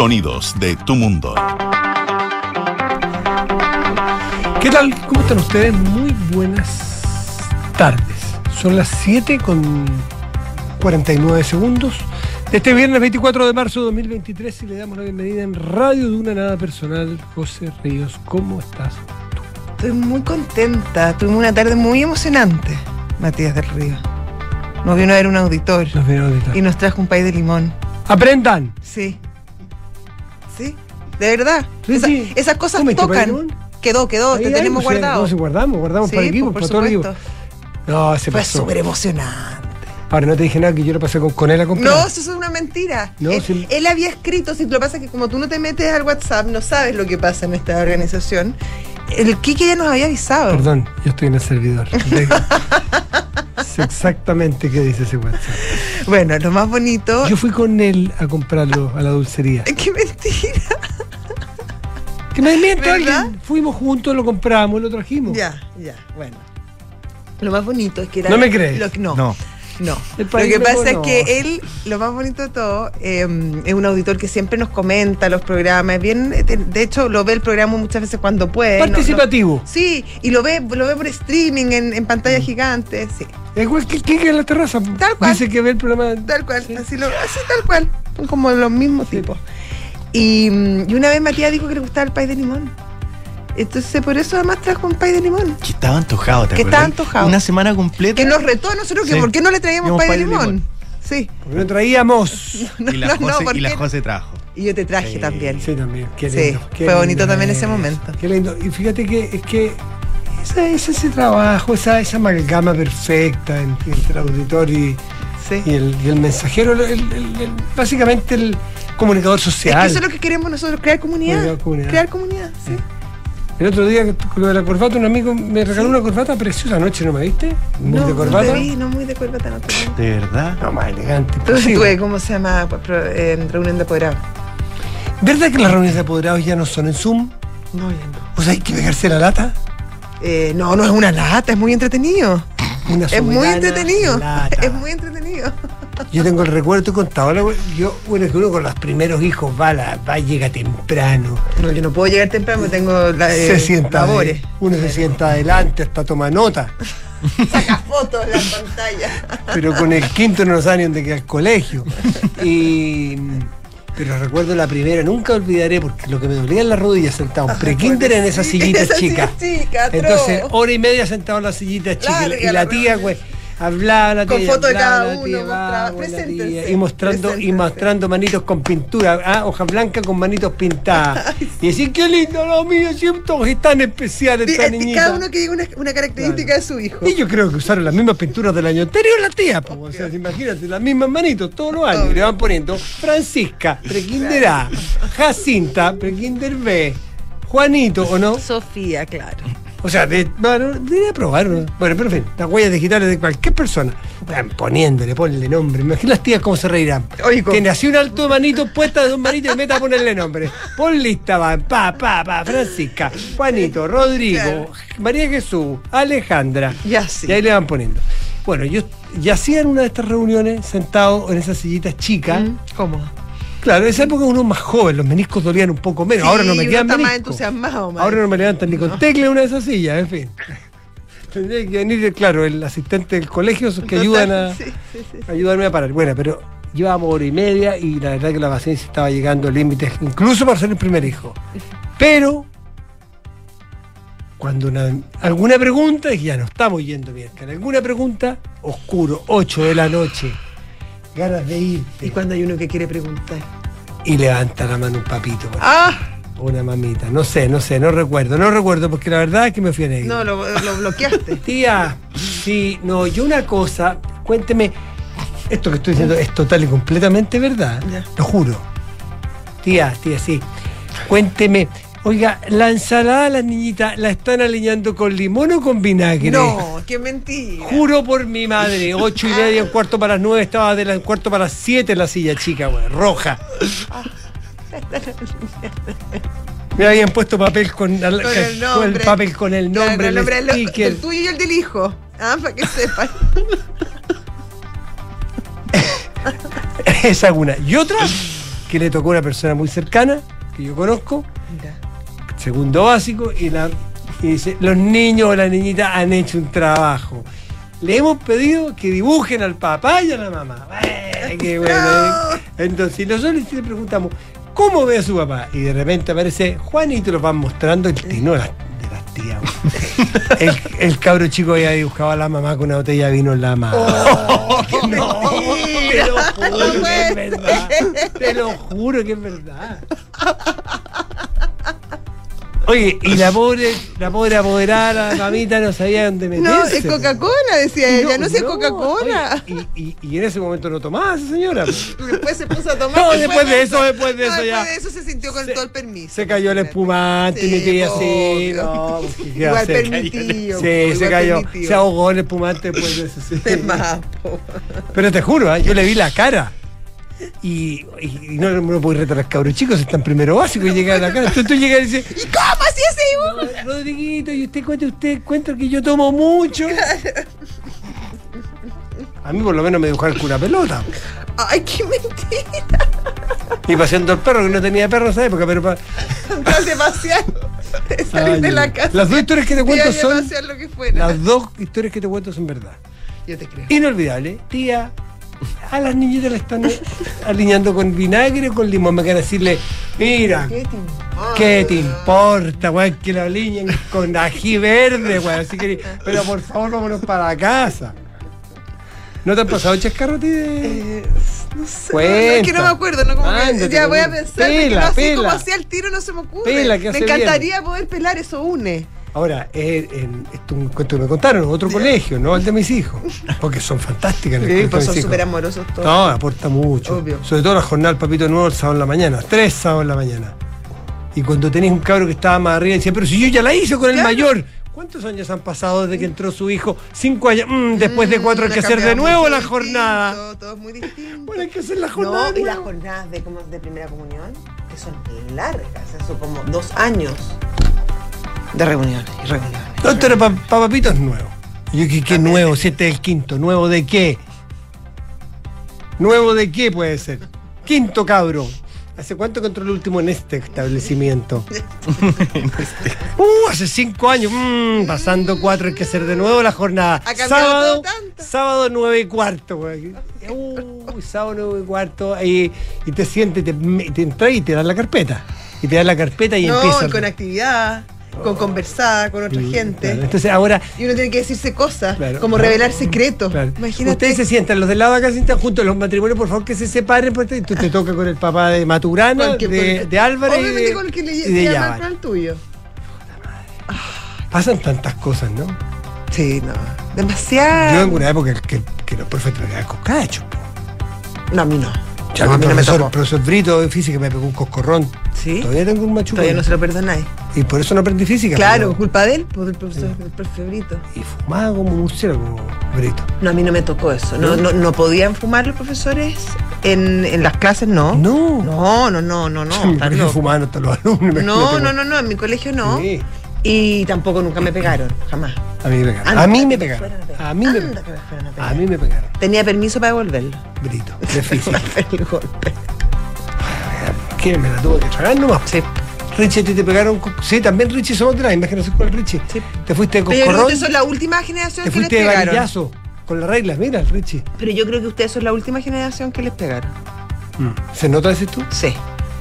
Sonidos de tu mundo. ¿Qué tal? ¿Cómo están ustedes? Muy buenas tardes. Son las 7 con 49 segundos de este viernes 24 de marzo de 2023 y le damos la bienvenida en Radio de una Nada Personal. José Ríos, ¿cómo estás? Estoy muy contenta. Tuvimos una tarde muy emocionante, Matías del Río. Nos vino a ver un auditor Nos vieron ahorita. y nos trajo un país de limón. ¡Aprendan! Sí. De verdad. Esa-. Esas cosas ¿Comiste tocan. Quedó, quedó. Ahí te hay, tenemos pues, guardado. No, si guardamos, guardamos Sí, para el equipo, para por todo el equipo. No, se Fue pasó. súper emocionante. Ahora no te dije nada que yo lo pasé con, con él a comprar. No, eso es una mentira. No, él, sí. él había escrito, si lo que pasa que como tú no te metes al WhatsApp, no sabes lo que pasa en esta organización. El Kike ya nos había avisado. Perdón, yo estoy en el servidor. Sé exactamente qué dice ese WhatsApp. Bueno, lo más bonito. Yo fui con él a comprarlo a la dulcería. ¡Qué mentira! Que me miente alguien. Fuimos juntos, lo compramos, lo trajimos. Ya, ya, bueno. Lo más bonito es que era. ¿No me crees? lo no. No. No. Lo que pasa es que él, lo más bonito de todo, eh, es un auditor que siempre nos comenta los programas. Bien, de, de hecho, lo ve el programa muchas veces cuando puede. no- no- Participativo. sí, y lo ve, lo ve por streaming en, en pantalla gigante. Sí, Es igual que que en la terraza. Tal cual. Dice que ve el programa. tal cual. Sí. Así, lo, así tal cual. Son como los mismos tipos. Y, mm, y una vez Matías dijo que le gustaba el pay de limón. Entonces, por eso además trajo un pay de limón. Que estaba antojado, ¿te Que acuerdas? estaba antojado. Una semana completa. Que nos retó a nosotros que Sí. por qué no le traíamos pay de limón. limón. Sí. Porque no traíamos. y la No. Jose trajo. Y yo te traje Sí. también. Sí, también. Qué Sí, lindo, qué fue bonito también ese es. momento. Qué lindo. Y fíjate que es que esa, es ese trabajo, esa, esa amalgama perfecta entre, entre el auditor y, Sí. y el, y el mensajero, el- el- el- el- básicamente el comunicador Es que social. eso es lo que queremos nosotros, crear comunidad. Crear comunidad. Crear comunidad, sí. El otro día, con lo de la corbata, un amigo me regaló una corbata preciosa anoche, ¿no me viste? Muy no, de corbata. No te vi, no muy de corbata, no te vi. ¿De verdad? No, más elegante. Entonces tuve, ¿cómo se llama? Pro- eh, reunión de apoderados. ¿Verdad que las reuniones de apoderados ya no son en Zoom? No, ya no. O sea, hay que pegarse la lata. Eh, no, no es una lata, es muy entretenido. Una Es muy entretenido. lata. Es muy entretenido. Yo tengo el recuerdo contado. la we- Yo, bueno, es que uno con los primeros hijos va, la- va llega temprano. No, yo no puedo llegar temprano tengo la, eh, se sienta. labores. de- uno se sienta adelante hasta toma nota. Saca fotos en la pantalla. Pero con el quinto no sabe ni dónde queda el colegio. Y. Pero recuerdo la primera, nunca olvidaré, porque lo que me dolía en las rodillas sentado en pre-kinder en esa silla chicas. chica. Entonces, hora y media sentado en las sillitas chicas. Larga y la la tía, güey, hablaba. Con foto de cada uno, tía, mostraba, y mostrando, y mostrando manitos con pintura, ah, hoja blanca con manitos pintadas. Y decir, qué lindo lo mío, siento es tan especial esta niñita. Cada uno que diga una, una característica de su hijo. Y yo creo que usaron las mismas pinturas del año anterior la tía, po. o sea, imagínate, las mismas manitos todos los años. Obvio. Le van poniendo Francisca, prekinder A, Jacinta, prekinder B, Juanito, ¿o no? Sofía, claro. O sea, de, bueno, debería probar. ¿no? Bueno, pero en fin, las huellas digitales de cualquier persona. Van poniéndole, ponle nombre. Imagina las tías cómo se reirán. Oye, Tiene así un alto de manito puesta de dos manitos y meta a ponerle nombre. Pon lista, van, pa, pa, pa, Francisca, Juanito, Rodrigo. María Jesús, Alejandra. Ya sí. Y ahí le van poniendo. Bueno, yo ya hacía en una de estas reuniones sentado en esas sillitas chicas. Mm, ¿Cómo? Claro, en esa época uno más joven, los meniscos dolían un poco menos. Ahora no me quedan está más entusiasmado. Ahora no me levantan ni con tecla una de esas sillas, en fin. Tendría que venir, claro, el asistente del colegio esos que ayudan a, Sí, sí, ayudarme a parar. Bueno, pero llevábamos hora y media y la verdad que la paciencia estaba llegando a límites, incluso para ser el primer hijo. Pero, cuando una- alguna pregunta, y ya no estamos yendo bien, alguna pregunta, oscuro, 8 de la noche, ganas de irte. Y cuando hay uno que quiere preguntar. Y levanta la mano un papito. ¡Ah! Una mamita, no sé, no sé, no recuerdo, no recuerdo porque la verdad es que me fui a negro. No, lo, lo bloqueaste. Tía, sí, no, yo una cosa, cuénteme, esto que estoy diciendo es total y completamente verdad, Ya. lo juro. Tía, tía, sí. Cuénteme, oiga, la ensalada las niñitas la están alineando con limón o con vinagre. No, qué mentira. Juro por mi madre, ocho y media, un cuarto para las nueve, estaba de la, un cuarto para las siete en la silla chica, güey, roja. Me habían puesto papel con, Con el nombre. papel con el Claro, nombre, con el, el, nombre, sticker. el tuyo y el del hijo. Ah, para que sepan. Esa es una. Y otra, que le tocó a una persona muy cercana, que yo conozco, Mira. Segundo básico, y, la, y dice, los niños o las niñitas han hecho un trabajo. Le hemos pedido que dibujen al papá y a la mamá. ¡Eh, ¡Qué bueno! No. eh! Entonces nosotros le preguntamos, ¿cómo ve a su papá? Y de repente aparece Juan y te lo van mostrando el tino de las, de las tías. El, el cabro chico había dibujado a la mamá con una botella de vino en la mano. Oh, te lo juro que es verdad. Te lo juro que es verdad. Oye, y la pobre, la pobre apoderada, la mamita, no sabía dónde meterse. No, es Coca-Cola, decía ella, no, es no, Coca-Cola. Y, y- y en ese momento no tomaba esa señora. Después se puso a tomar. No, después de eso, después de No, eso ya. Después de eso se sintió con Se- todo el permiso. Se cayó el espumante y Sí, me quería así. No, pues, ¿qué Igual hacer? permitido. Sí, igual se cayó. permitido. Se ahogó el espumante después de eso. sí. Pero te juro, ¿eh? yo le vi la cara. Y, y- no, no puedo retar a los cabros chicos, están primero básico y llegan a la cara. Entonces tú llegas y dices, ¿Y cómo así ese dibujo? "No, Rodriguito, y usted cuenta, usted cuenta que yo tomo mucho. A mí por lo menos me dibujaba con una pelota. Ay, qué mentira. Y paseando el perro, que no tenía perro en esa época, pero pa- Andas de pasear. De salir Ay, de la casa. Las dos historias que te cuento son. pasear lo que fuera. Las dos historias que te cuento son verdad. Yo te creo. Inolvidable. Tía, a las niñitas le están alineando con vinagre o con limón. Me quedan decirle, mira, ¿Qué te importa? ¿qué te importa, weón? Que lo alineen con ají verde, weón. Así que, pero por favor, vámonos para la casa. ¿No te han pasado chascarro a ti de.? Eh, no sé, no, es que no me acuerdo, no como que- Ándate, ya voy a pensar, pela, no así pela. como así al tiro no se me ocurre. Pela, que me encantaría poder pelar, eso une. Ahora, eh, en- esto es un cuento que me contaron, otro colegio, no el de mis hijos. Porque son fantásticas las Sí, pues son súper amorosos todos. No, aporta mucho. Obvio. Sobre todo la jornada del papito nuevo el sábado en la mañana. Tres sábados en la mañana. Y cuando tenés un cabro que estaba más arriba, decía, pero si yo ya la hice con el mayor. ¿Cuántos años han pasado desde que entró su hijo? Cinco años. Mm, después de cuatro hay Mm, que ha hacer de nuevo la distinto, jornada. Todo es muy distinto. Bueno, hay que hacer la jornada. No, y las jornadas de, como de primera comunión, que son largas, eso como dos años de reuniones y esto era para papitos nuevo. Y yo, ¿qué, qué nuevo? Si este es el quinto. ¿Nuevo de qué? ¿Nuevo de qué puede ser? Quinto cabro. ¿Hace cuánto que entró el último en este establecimiento? Uh, hace cinco años. Mm, pasando cuatro, hay que hacer de nuevo la jornada. Ha sábado, todo tanto. sábado nueve y cuarto. güey. Uh, sábado nueve y cuarto. y te sientes, te, te entras y te dan la carpeta. Y te dan la carpeta y no, empiezas. con actividad, con conversar con otra gente. claro. Entonces ahora Y uno tiene que decirse cosas, Claro. como revelar secretos. Claro. Imagínate. Ustedes se sientan, los del lado de acá se sientan juntos, los matrimonios, por favor, que se separen, porque tú te toca con el papá de Maturana, con el que- con de, de Álvarez y Obviamente de, con el que le y de llama Yábal. el plan tuyo. Pasan tantas cosas, ¿no? Sí, no. Demasiado. Yo en una época que, que los profes traían coscachos. po. No, a mí no. Ya No, mi a mí no me profesor, Brito de física me pegó un coscorrón. ¿Sí? Todavía tengo un machuco. Todavía no se lo perdonáis. Y por eso no aprendí física. Claro, pero- culpa de él, por el profesor, del profe Brito. Y fumaba como murciélago, Brito. No, a mí no me tocó eso. No, ¿No? no, no podían fumar los profesores en, en las clases, no. No. No, no, no, no, no. en mi estás colegio loco. fumaban hasta los alumnos. No, no, no, no, en mi colegio no. Sí. Y tampoco nunca me pegaron, jamás. A mí me pegaron. Anda a mí me pegaron. a mí me, Anda que me fueran a pegar. a mí me pegaron. Tenía permiso para devolverlo. Brito, de física. el golpe. me la tuve que tragar nomás. Sí. Richie, ¿a ti te pegaron? con- Sí, también Richie somos de la misma generación con el Richie. Sí. Te fuiste de Pero ustedes son la última generación te que les fuiste de pegaron. varillazo, con las reglas, mira, Richie. Pero yo creo que ustedes son la última generación que les pegaron. ¿Se nota, dices tú? Sí.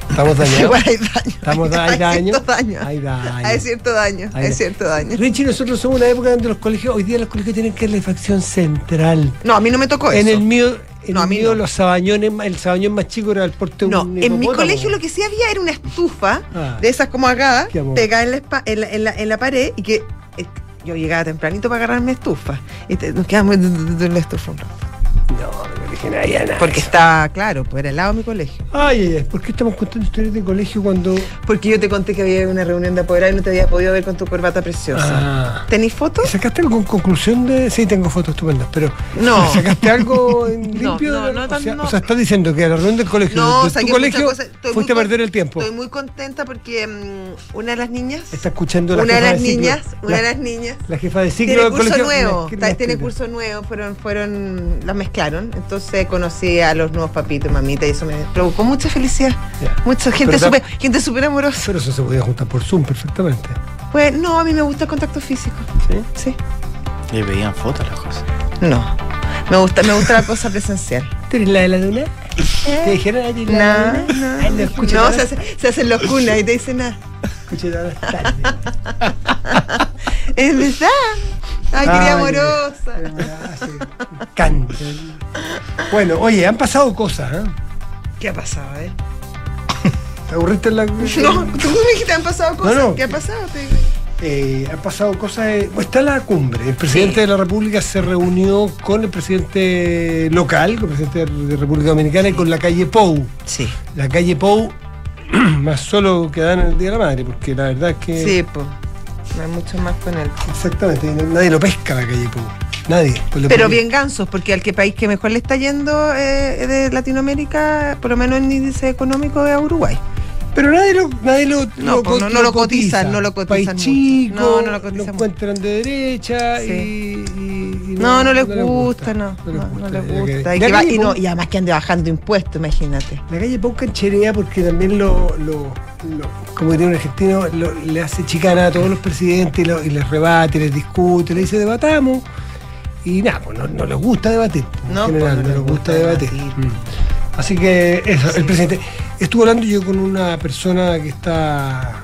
Estamos dañados. Hay daño. Estamos hay daño. cierto daño. Hay daño. Hay cierto daño. Hay Hay cierto daño. Richie, nosotros somos una época donde los colegios, hoy día los colegios tienen calefacción central. No, a mí no me tocó En eso. el mío, en No, el mí mío no. los sabañones, el sabañón más chico era el porte No, un en mi colegio lo que sí había era una estufa Ah. de esas como acá, pegada en la, en, la, en, la, en la pared y que eh, yo llegaba tempranito para agarrar mi estufa. Y te- nos quedamos en la estufa un rato. No, Porque está, claro, pues era al lado de mi colegio. Ay, ¿por qué estamos contando historias de colegio cuando... Porque yo te conté que había una reunión de apoderado y no te había podido ver con tu corbata preciosa. Ah. ¿Tenís fotos? ¿Y ¿Sacaste algo en conclusión de.? Sí, tengo fotos estupendas, pero. No. ¿Sacaste algo en limpio? no, no, o, tan- sea, no. o sea, estás diciendo que a la reunión del colegio, No, de tu colegio, cosas. Estoy fuiste a perder el tiempo. Estoy muy contenta porque mm, una de las niñas, Está escuchando la una de las niñas, una de la, las niñas la jefa de ciclo del colegio. nuevo, tiene curso nuevo, fueron, fueron, las mezclaron, entonces 14 conocí a los nuevos papitos y mamitas y eso me provocó mucha felicidad. Mucha gente Pero súper gente súper amorosa. Pero eso se podía juntar por Zoom perfectamente. Pues no, a mí me gusta el contacto físico. ¿Sí? Sí. Le veían fotos las cosas. No. Me gusta, me gusta la cosa presencial. ¿Tú eres la de la duna? ¿Te dijeron a ti No, la no. duna? Ay, no escucho No, nada. se, hace- se hacen los cunas y te dicen nada. Escuché todas las tardes. Es verdad. Ay, qué Ay, amorosa. Ah, encanta. Bueno, oye, han pasado cosas, ¿eh? ¿Qué ha pasado, eh? ¿Te aburriste en la.? No, tú me dijiste han pasado cosas. No, no. ¿Qué ha pasado? Te. Eh, han pasado cosas. eh, está la cumbre. El presidente Sí. de la República se reunió con el presidente local, con el presidente de República Dominicana y con la calle Pou. Sí. La calle Pou, más solo que dan el Día de la Madre, porque la verdad es que. Sí, pues. No hay mucho más con él. Exactamente, nadie lo pesca la calle Pou. Nadie. Pues Pero bien gansos, porque al que país que mejor le está yendo eh, de Latinoamérica, por lo menos en índice económico, es a Uruguay. Pero nadie lo, nadie lo, No, pues, co- no- no lo cotizan, no lo cotizan País chico, No, no lo cotizan mucho. encuentran de derecha Sí. y, y- y No, no les gusta, no. No les gusta. Y, además que ande bajando impuestos, imagínate. La calle Pau cancherea porque también lo, lo- lo- como diría un argentino, lo- le hace chicana a todos los presidentes y, lo- y les rebate, les discute, le dice debatamos. Y nada, pues no, no les gusta debatir. En No, general, pues, no, les gusta, debatir. Mm. Así que eso, el presidente. Estuve hablando yo con una persona que está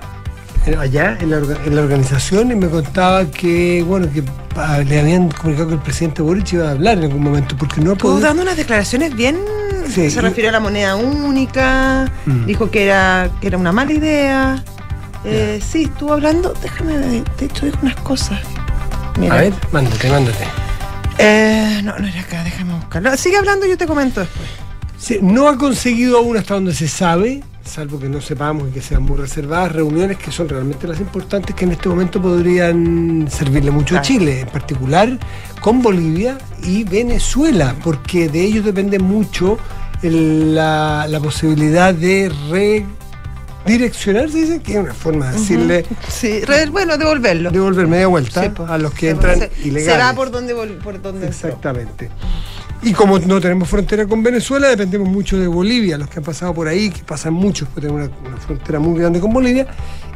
allá en la, en la organización y me contaba que, bueno, que ah, le habían comunicado que el presidente Boric iba a hablar en algún momento porque no ha podido. dando unas declaraciones bien. Sí, se y- refirió a la moneda única, Mm. dijo que era, que era una mala idea. Eh, sí, estuvo hablando. Déjame de hecho, dijo unas cosas. Mira. A ver, mándate, mándate. Eh, no, no era acá, déjame buscarlo. Sigue hablando, yo te comento después. Sí, no ha conseguido aún hasta donde se sabe, salvo que no sepamos y que sean muy reservadas, reuniones que son realmente las importantes que en este momento podrían servirle mucho a. Chile, en particular con Bolivia y Venezuela, porque de ellos depende mucho el- la, la posibilidad de redireccionar, se dice, que es una forma de decirle, Sí, re- bueno, devolverlo. devolver media vuelta Sí, pues. a los que entran se, ilegales. Se va por donde, por donde entró. Y como no tenemos frontera con Venezuela, dependemos mucho de Bolivia, los que han pasado por ahí, que pasan muchos, porque tenemos una, frontera muy grande con Bolivia,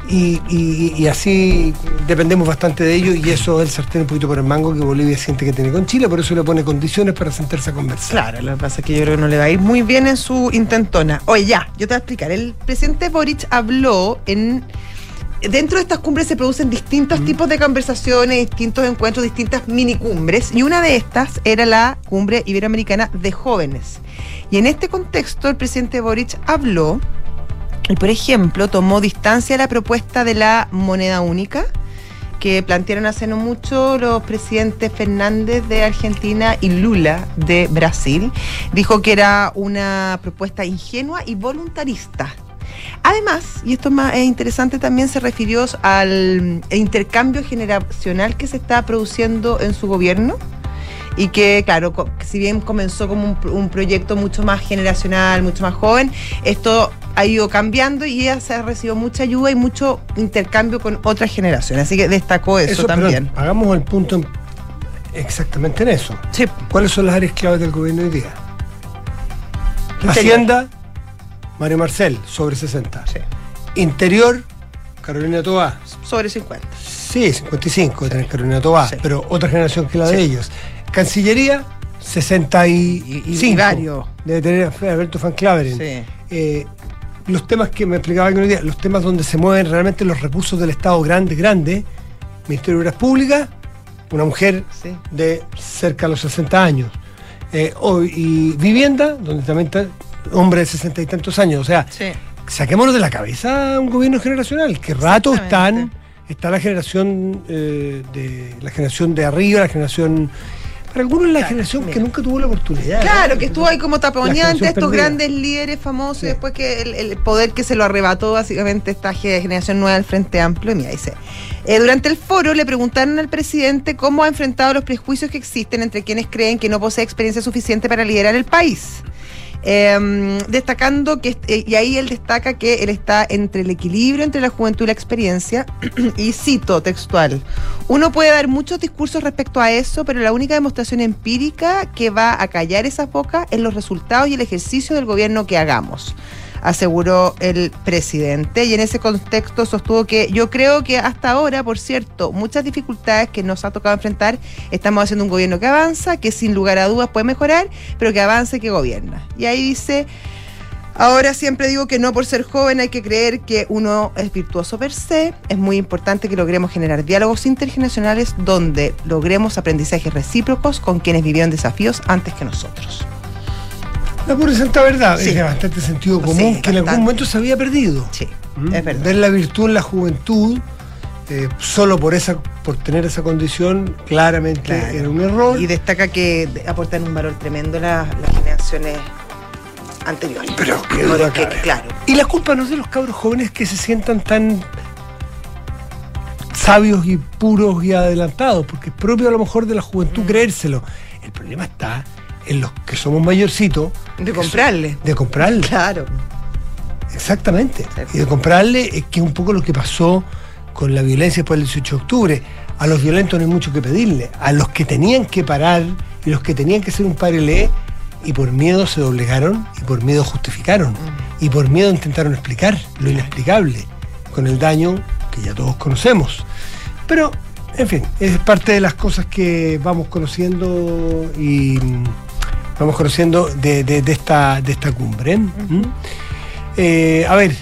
y así dependemos bastante de ellos, y eso es el sartén un poquito por el mango que Bolivia siente que tiene con Chile, por eso le pone condiciones para sentarse a conversar. Claro, lo que pasa es que yo creo que no le va a ir muy bien en su intentona. Oye, ya, yo te voy a explicar. El presidente Boric habló en. Dentro de estas cumbres se producen distintos tipos de conversaciones, distintos encuentros, distintas minicumbres. Y una de estas era la cumbre iberoamericana de jóvenes. Y en este contexto, el presidente Boric habló y, por ejemplo, tomó distancia de la propuesta de la moneda única que plantearon hace no mucho los presidentes Fernández de Argentina y Lula de Brasil. Dijo que era una propuesta ingenua y voluntarista. Además, y esto es más es interesante, también se refirió al intercambio generacional que se está produciendo en su gobierno y que, claro, si bien comenzó como un, un proyecto mucho más generacional, mucho más joven, esto ha ido cambiando y ella se ha recibido mucha ayuda y mucho intercambio con otras generaciones. Así que destacó eso, también. hagamos el punto en- exactamente en eso. Sí, ¿Cuáles son las áreas claves del gobierno hoy día? Hacienda, Mario Marcel, sobre 60. sí. Interior, Carolina Toá. sobre 50. Sí, 55 de tener Carolina Sí. pero otra generación que la de Sí. ellos. Cancillería, 65. Y- y- y varios. Debe tener Alberto Van Claveren. Sí. Eh, los temas que me explicaba que día, los temas donde se mueven realmente los recursos del Estado grande, grande, Ministerio de Obras Públicas, una mujer Sí. de cerca de los 60 años. Eh, hoy- y vivienda, donde también está hombre de 60 y tantos años. O sea, Sí. saquémonos de la cabeza un gobierno generacional, que rato están, está la generación eh, de la generación de arriba, la generación para algunos la Claro, generación que nunca tuvo la oportunidad. Claro, ¿no? que estuvo ahí como La taponeante generación estos perdida. grandes líderes famosos Sí. y después que el, el poder que se lo arrebató básicamente esta ge- generación nueva del Frente Amplio. Y mira, dice, eh, durante el foro le preguntaron al presidente cómo ha enfrentado los prejuicios que existen entre quienes creen que no posee experiencia suficiente para liderar el país. Em, destacando que, eh, y ahí él destaca que él está entre el equilibrio entre la juventud y la experiencia, y cito textual, uno puede dar muchos discursos respecto a eso, pero la única demostración empírica que va a callar esas bocas es los resultados y el ejercicio del gobierno que hagamos aseguró el presidente. Y en ese contexto sostuvo que yo creo que hasta ahora, por cierto, muchas dificultades que nos ha tocado enfrentar, estamos haciendo un gobierno que avanza, que sin lugar a dudas puede mejorar, pero que avanza y que gobierna. Y ahí dice... Ahora siempre digo que no por ser joven hay que creer que uno es virtuoso per se. Es muy importante que logremos generar diálogos intergeneracionales donde logremos aprendizajes recíprocos con quienes vivieron desafíos antes que nosotros. La pura santa verdad, es de bastante sentido común que en algún momento se había perdido. Sí, ¿Mm? es verdad. Ver la virtud en la juventud, eh, solo por esa por tener esa condición, claramente era un error. Y destaca que aportan un valor tremendo las, generaciones anteriores. Pero que, claro. Y la culpa no es de los cabros jóvenes que se sientan tan sabios y puros y adelantados, porque es propio a lo mejor de la juventud mm. creérselo. El problema está en los que somos mayorcitos. De comprarle. de comprarle. Claro. Exactamente. Y de comprarle es que un poco lo que pasó con la violencia después del 18 de octubre. A los violentos no hay mucho que pedirle. A los que tenían que parar y los que tenían que ser un parelé y por miedo se doblegaron y por miedo justificaron mm. y por miedo intentaron explicar lo inexplicable con el daño que ya todos conocemos. Pero, en fin, es parte de las cosas que vamos conociendo y vamos conociendo de, esta, de esta cumbre. Eh, a ver,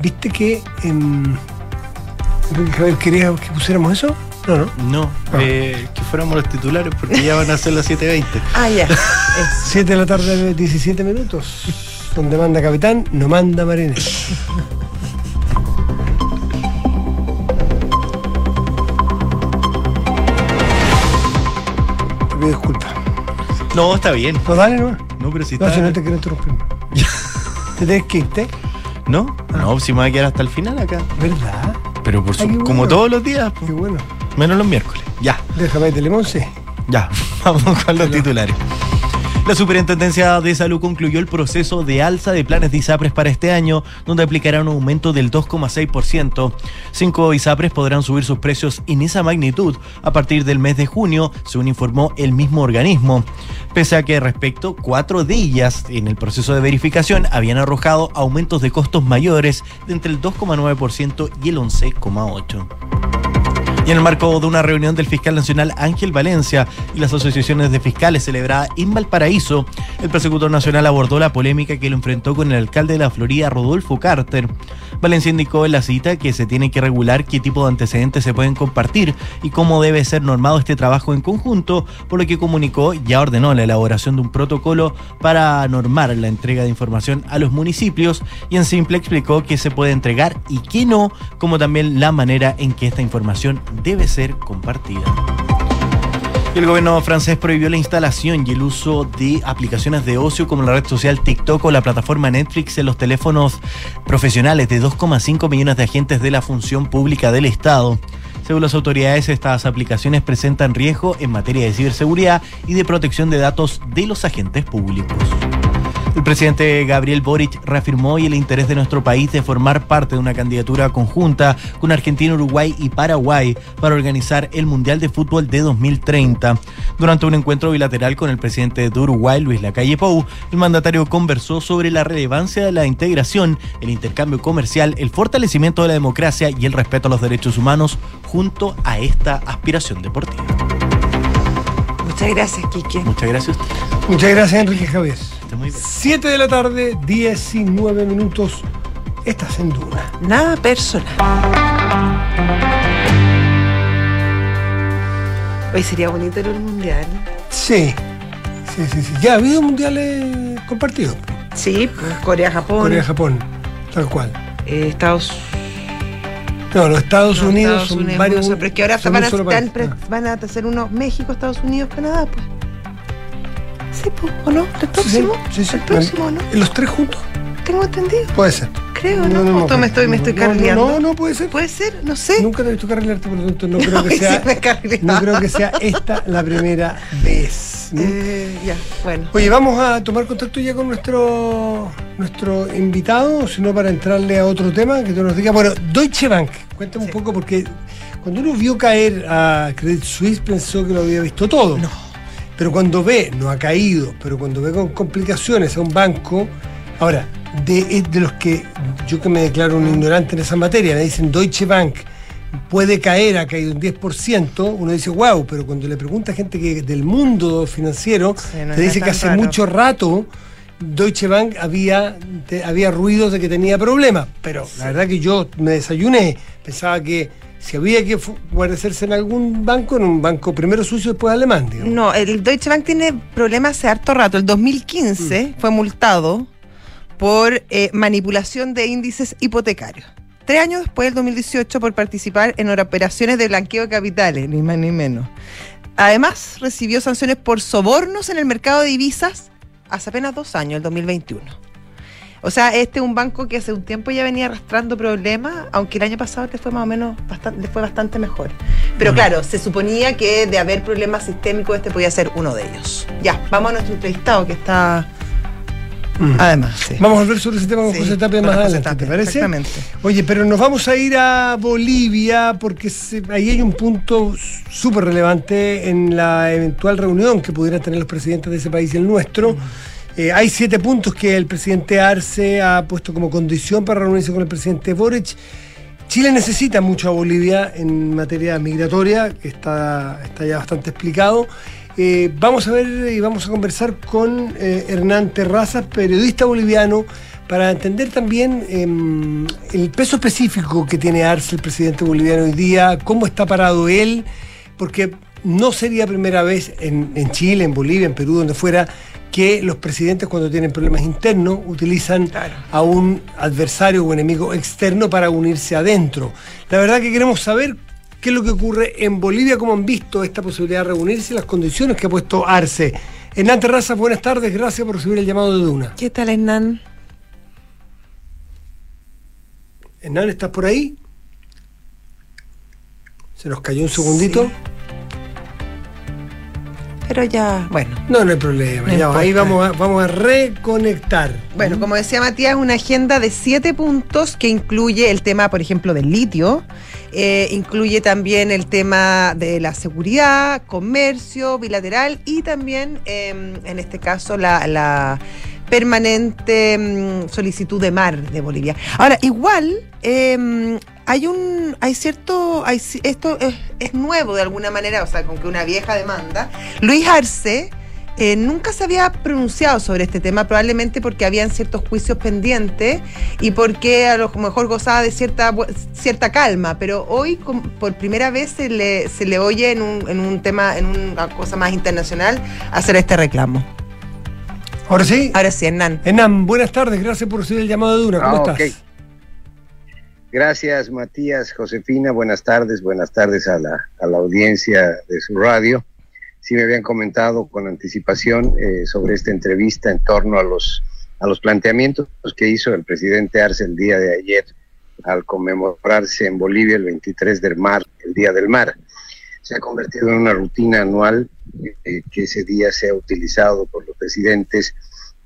¿viste que en... Javier, ¿querías que pusiéramos eso? No, no. No, ah. eh, que fuéramos los titulares porque ya van a ser las 7.20. ah, ya. 7 de la tarde, 17 minutos. Donde manda capitán, no manda marinero. Te pido disculpas. No, está bien. No, dale, no. No, pero si no, está. si no te quiero interrumpir. ¿Te tienes que irte? ¿No? Ah. No, si me voy a quedar hasta el final acá. ¿Verdad? Pero por su, como todos los días. Qué bueno. Menos los miércoles. Ya. Déjame de sí. Ya, vamos con los titulares. La Superintendencia de Salud concluyó el proceso de alza de planes de ISAPRES para este año, donde aplicará un aumento del 2,6%. Cinco ISAPRES podrán subir sus precios en esa magnitud a partir del mes de junio, según informó el mismo organismo. Pese a que respecto, cuatro de ellas en el proceso de verificación habían arrojado aumentos de costos mayores de entre el 2,9% y el 11,8%. Y en el marco de una reunión del fiscal nacional Ángel Valencia y las asociaciones de fiscales celebrada en Valparaíso, el persecutor nacional abordó la polémica que lo enfrentó con el alcalde de la Florida, Rodolfo Carter. Valencia indicó en la cita que se tiene que regular qué tipo de antecedentes se pueden compartir y cómo debe ser normado este trabajo en conjunto, por lo que comunicó ya ordenó la elaboración de un protocolo para normar la entrega de información a los municipios y en simple explicó que se puede entregar y qué no, como también la manera en que esta información debe ser compartida. El gobierno francés prohibió la instalación y el uso de aplicaciones de ocio como la red social TikTok o la plataforma Netflix en los teléfonos profesionales de 2,5 millones de agentes de la función pública del Estado. Según las autoridades, estas aplicaciones presentan riesgo en materia de ciberseguridad y de protección de datos de los agentes públicos. El presidente Gabriel Boric reafirmó hoy el interés de nuestro país de formar parte de una candidatura conjunta con Argentina, Uruguay y Paraguay para organizar el Mundial de Fútbol de 2030. Durante un encuentro bilateral con el presidente de Uruguay, Luis Lacalle Pou, el mandatario conversó sobre la relevancia de la integración, el intercambio comercial, el fortalecimiento de la democracia y el respeto a los derechos humanos junto a esta aspiración deportiva. Muchas gracias, Quique. Muchas gracias a usted. Muchas gracias, Enrique Javier. 7 de la tarde, 19 minutos. Estás en Duna. Nada personal. Hoy sería bonito el mundial. Sí. Sí, sí, sí. Ya ha habido mundiales compartidos. Sí, pues, Corea-Japón. Corea-Japón, tal cual. Eh, Estados no, los Estados Unidos son varios. pero es que ahora van a, van a hacer unos México, Estados Unidos, Canadá, pues. Sí, pues, ¿o no? ¿El próximo? Sí, sí, ¿El próximo, no? ¿Los tres juntos? Tengo entendido. Puede ser. Creo, ¿no? no, no, me estoy, me estoy carrileando. No, no, puede ser. Puede ser, no sé. Nunca te he visto carrilearte, por lo tanto no creo que sea. no creo que sea esta la primera vez. Eh, ya, bueno. Oye, vamos a tomar contacto ya con nuestro nuestro invitado, sino para entrarle a otro tema que tú nos digas. Bueno, Deutsche Bank, cuéntame un poco porque cuando uno vio caer a Credit Suisse pensó que lo había visto todo. No. Pero cuando ve, no ha caído, pero cuando ve con complicaciones a un banco, ahora, de, de los que yo que me declaro un ignorante en esa materia, me dicen Deutsche Bank puede caer, ha caído un 10%, uno dice, wow, pero cuando le pregunta a gente que del mundo financiero, Sí, no te dice que hace raro. mucho rato Deutsche Bank había, te- había ruidos de que tenía problemas, pero la verdad que yo me desayuné, pensaba que si había que guarecerse en algún banco, en un banco primero sucio, después alemán, digamos. No, el Deutsche Bank tiene problemas hace harto rato. El 2015 fue multado por eh, manipulación de índices hipotecarios. Tres años después, el 2018, por participar en operaciones de blanqueo de capitales, ni más ni menos. Además, recibió sanciones por sobornos en el mercado de divisas hace apenas dos años, el 2021. O sea, este es un banco que hace un tiempo ya venía arrastrando problemas, aunque el año pasado le fue más o menos bastante, le fue bastante mejor. Pero claro, se suponía que de haber problemas sistémicos este podía ser uno de ellos. Ya, vamos a nuestro entrevistado que está Mm. además. sí. Vamos a volver sobre ese tema con Sí, José Tapia más adelante, Tapia, ¿te parece? exactamente. Oye, pero nos vamos a ir a Bolivia porque se- ahí hay un punto súper relevante en la eventual reunión que pudieran tener los presidentes de ese país y el nuestro. Eh, hay siete puntos que el presidente Arce ha puesto como condición para reunirse con el presidente Boric. Chile necesita mucho a Bolivia en materia migratoria, que está, está ya bastante explicado. Eh, vamos a ver y vamos a conversar con eh, Hernán Terrazas, periodista boliviano, para entender también em, el peso específico que tiene Arce, el presidente boliviano hoy día, cómo está parado él, porque no sería primera vez en, en Chile, en Bolivia, en Perú, donde fuera, que los presidentes cuando tienen problemas internos utilizan Claro. a un adversario o enemigo externo para unirse adentro. La verdad que queremos saber qué es lo que ocurre en Bolivia, cómo han visto esta posibilidad de reunirse y las condiciones que ha puesto Arce. Hernán Terrazas, buenas tardes, gracias por recibir el llamado de Duna. ¿Qué tal, Hernán? Hernán, ¿estás por ahí? Se nos cayó un segundito. Sí. Pero ya, bueno. No, no hay problema. No ya, ahí vamos a, vamos a reconectar. Bueno, como decía Matías, una agenda de siete puntos que incluye el tema, por ejemplo, del litio, eh, incluye también el tema de la seguridad, comercio bilateral y también, eh, en este caso, la, la permanente mm, solicitud de mar de Bolivia. Ahora, igual, eh, hay un, hay cierto, hay, esto es, es nuevo de alguna manera, o sea, con que una vieja demanda. Luis Arce eh, nunca se había pronunciado sobre este tema, probablemente porque habían ciertos juicios pendientes y porque a lo mejor gozaba de cierta, bu- cierta calma, pero hoy com- por primera vez se le, se le oye en un, en un tema, en una cosa más internacional, hacer este reclamo. Ahora sí. Ahora sí, Hernán. Hernán, buenas tardes, gracias por recibir el llamado de Duna. ¿Cómo Ah, estás? ok. Gracias, Matías, Josefina. Buenas tardes, buenas tardes a la, a la audiencia de su radio. Sí me habían comentado con anticipación eh, sobre esta entrevista en torno a los, a los planteamientos que hizo el presidente Arce el día de ayer al conmemorarse en Bolivia el 23 del mar, el Día del Mar. Se ha convertido en una rutina anual eh, que ese día se ha utilizado por los presidentes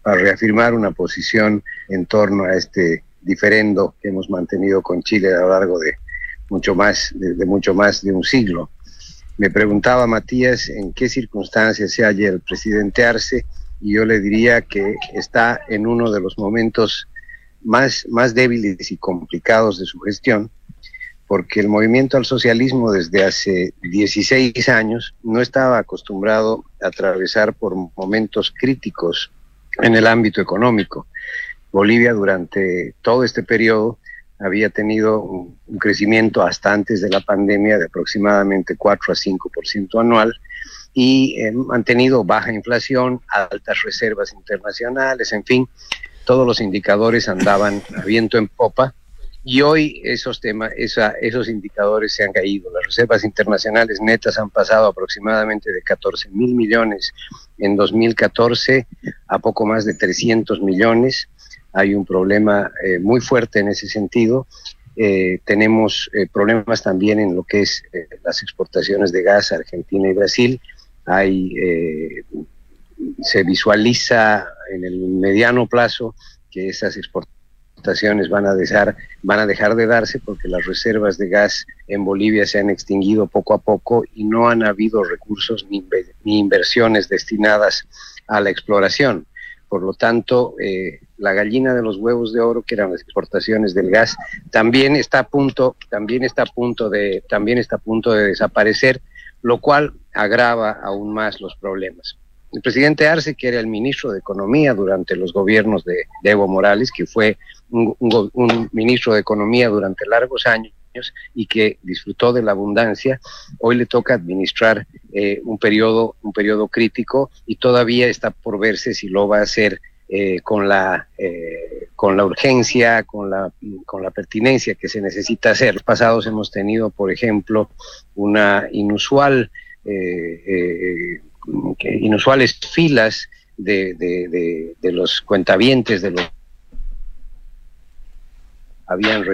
para reafirmar una posición en torno a este diferendo que hemos mantenido con Chile a lo largo de mucho más de, de mucho más de un siglo. Me preguntaba Matías en qué circunstancias se halla el presidente Arce y yo le diría que está en uno de los momentos más, más débiles y complicados de su gestión, porque el movimiento al socialismo desde hace 16 años no estaba acostumbrado a atravesar por momentos críticos en el ámbito económico. Bolivia durante todo este periodo había tenido un, crecimiento hasta antes de la pandemia de aproximadamente 4 a 5% anual y eh, mantenido baja inflación, altas reservas internacionales, en fin, todos los indicadores andaban a viento en popa y hoy esos temas, esos indicadores se han caído. Las reservas internacionales netas han pasado aproximadamente de 14 mil millones en 2014 a poco más de 300 millones. Hay un problema eh, muy fuerte en ese sentido. Eh, tenemos eh, problemas también en lo que es las exportaciones de gas a Argentina y Brasil. Hay se visualiza en el mediano plazo que esas exportaciones van a, dejar, van a dejar de darse porque las reservas de gas en Bolivia se han extinguido poco a poco y no han habido recursos ni, inversiones destinadas a la exploración. Por lo tanto, la gallina de los huevos de oro, que eran las exportaciones del gas, también está a punto, también está a punto de, también está a punto de desaparecer, lo cual agrava aún más los problemas. El presidente Arce, que era el ministro de Economía durante los gobiernos de, Evo Morales, que fue un ministro de Economía durante largos años, y que disfrutó de la abundancia, hoy le toca administrar eh, un, periodo, un periodo crítico y todavía está por verse si lo va a hacer eh, con, la, eh, con la urgencia, con la, con la pertinencia que se necesita hacer. Los pasados hemos tenido, por ejemplo, una inusual, inusuales filas de, de, de, los cuentavientes, de los habían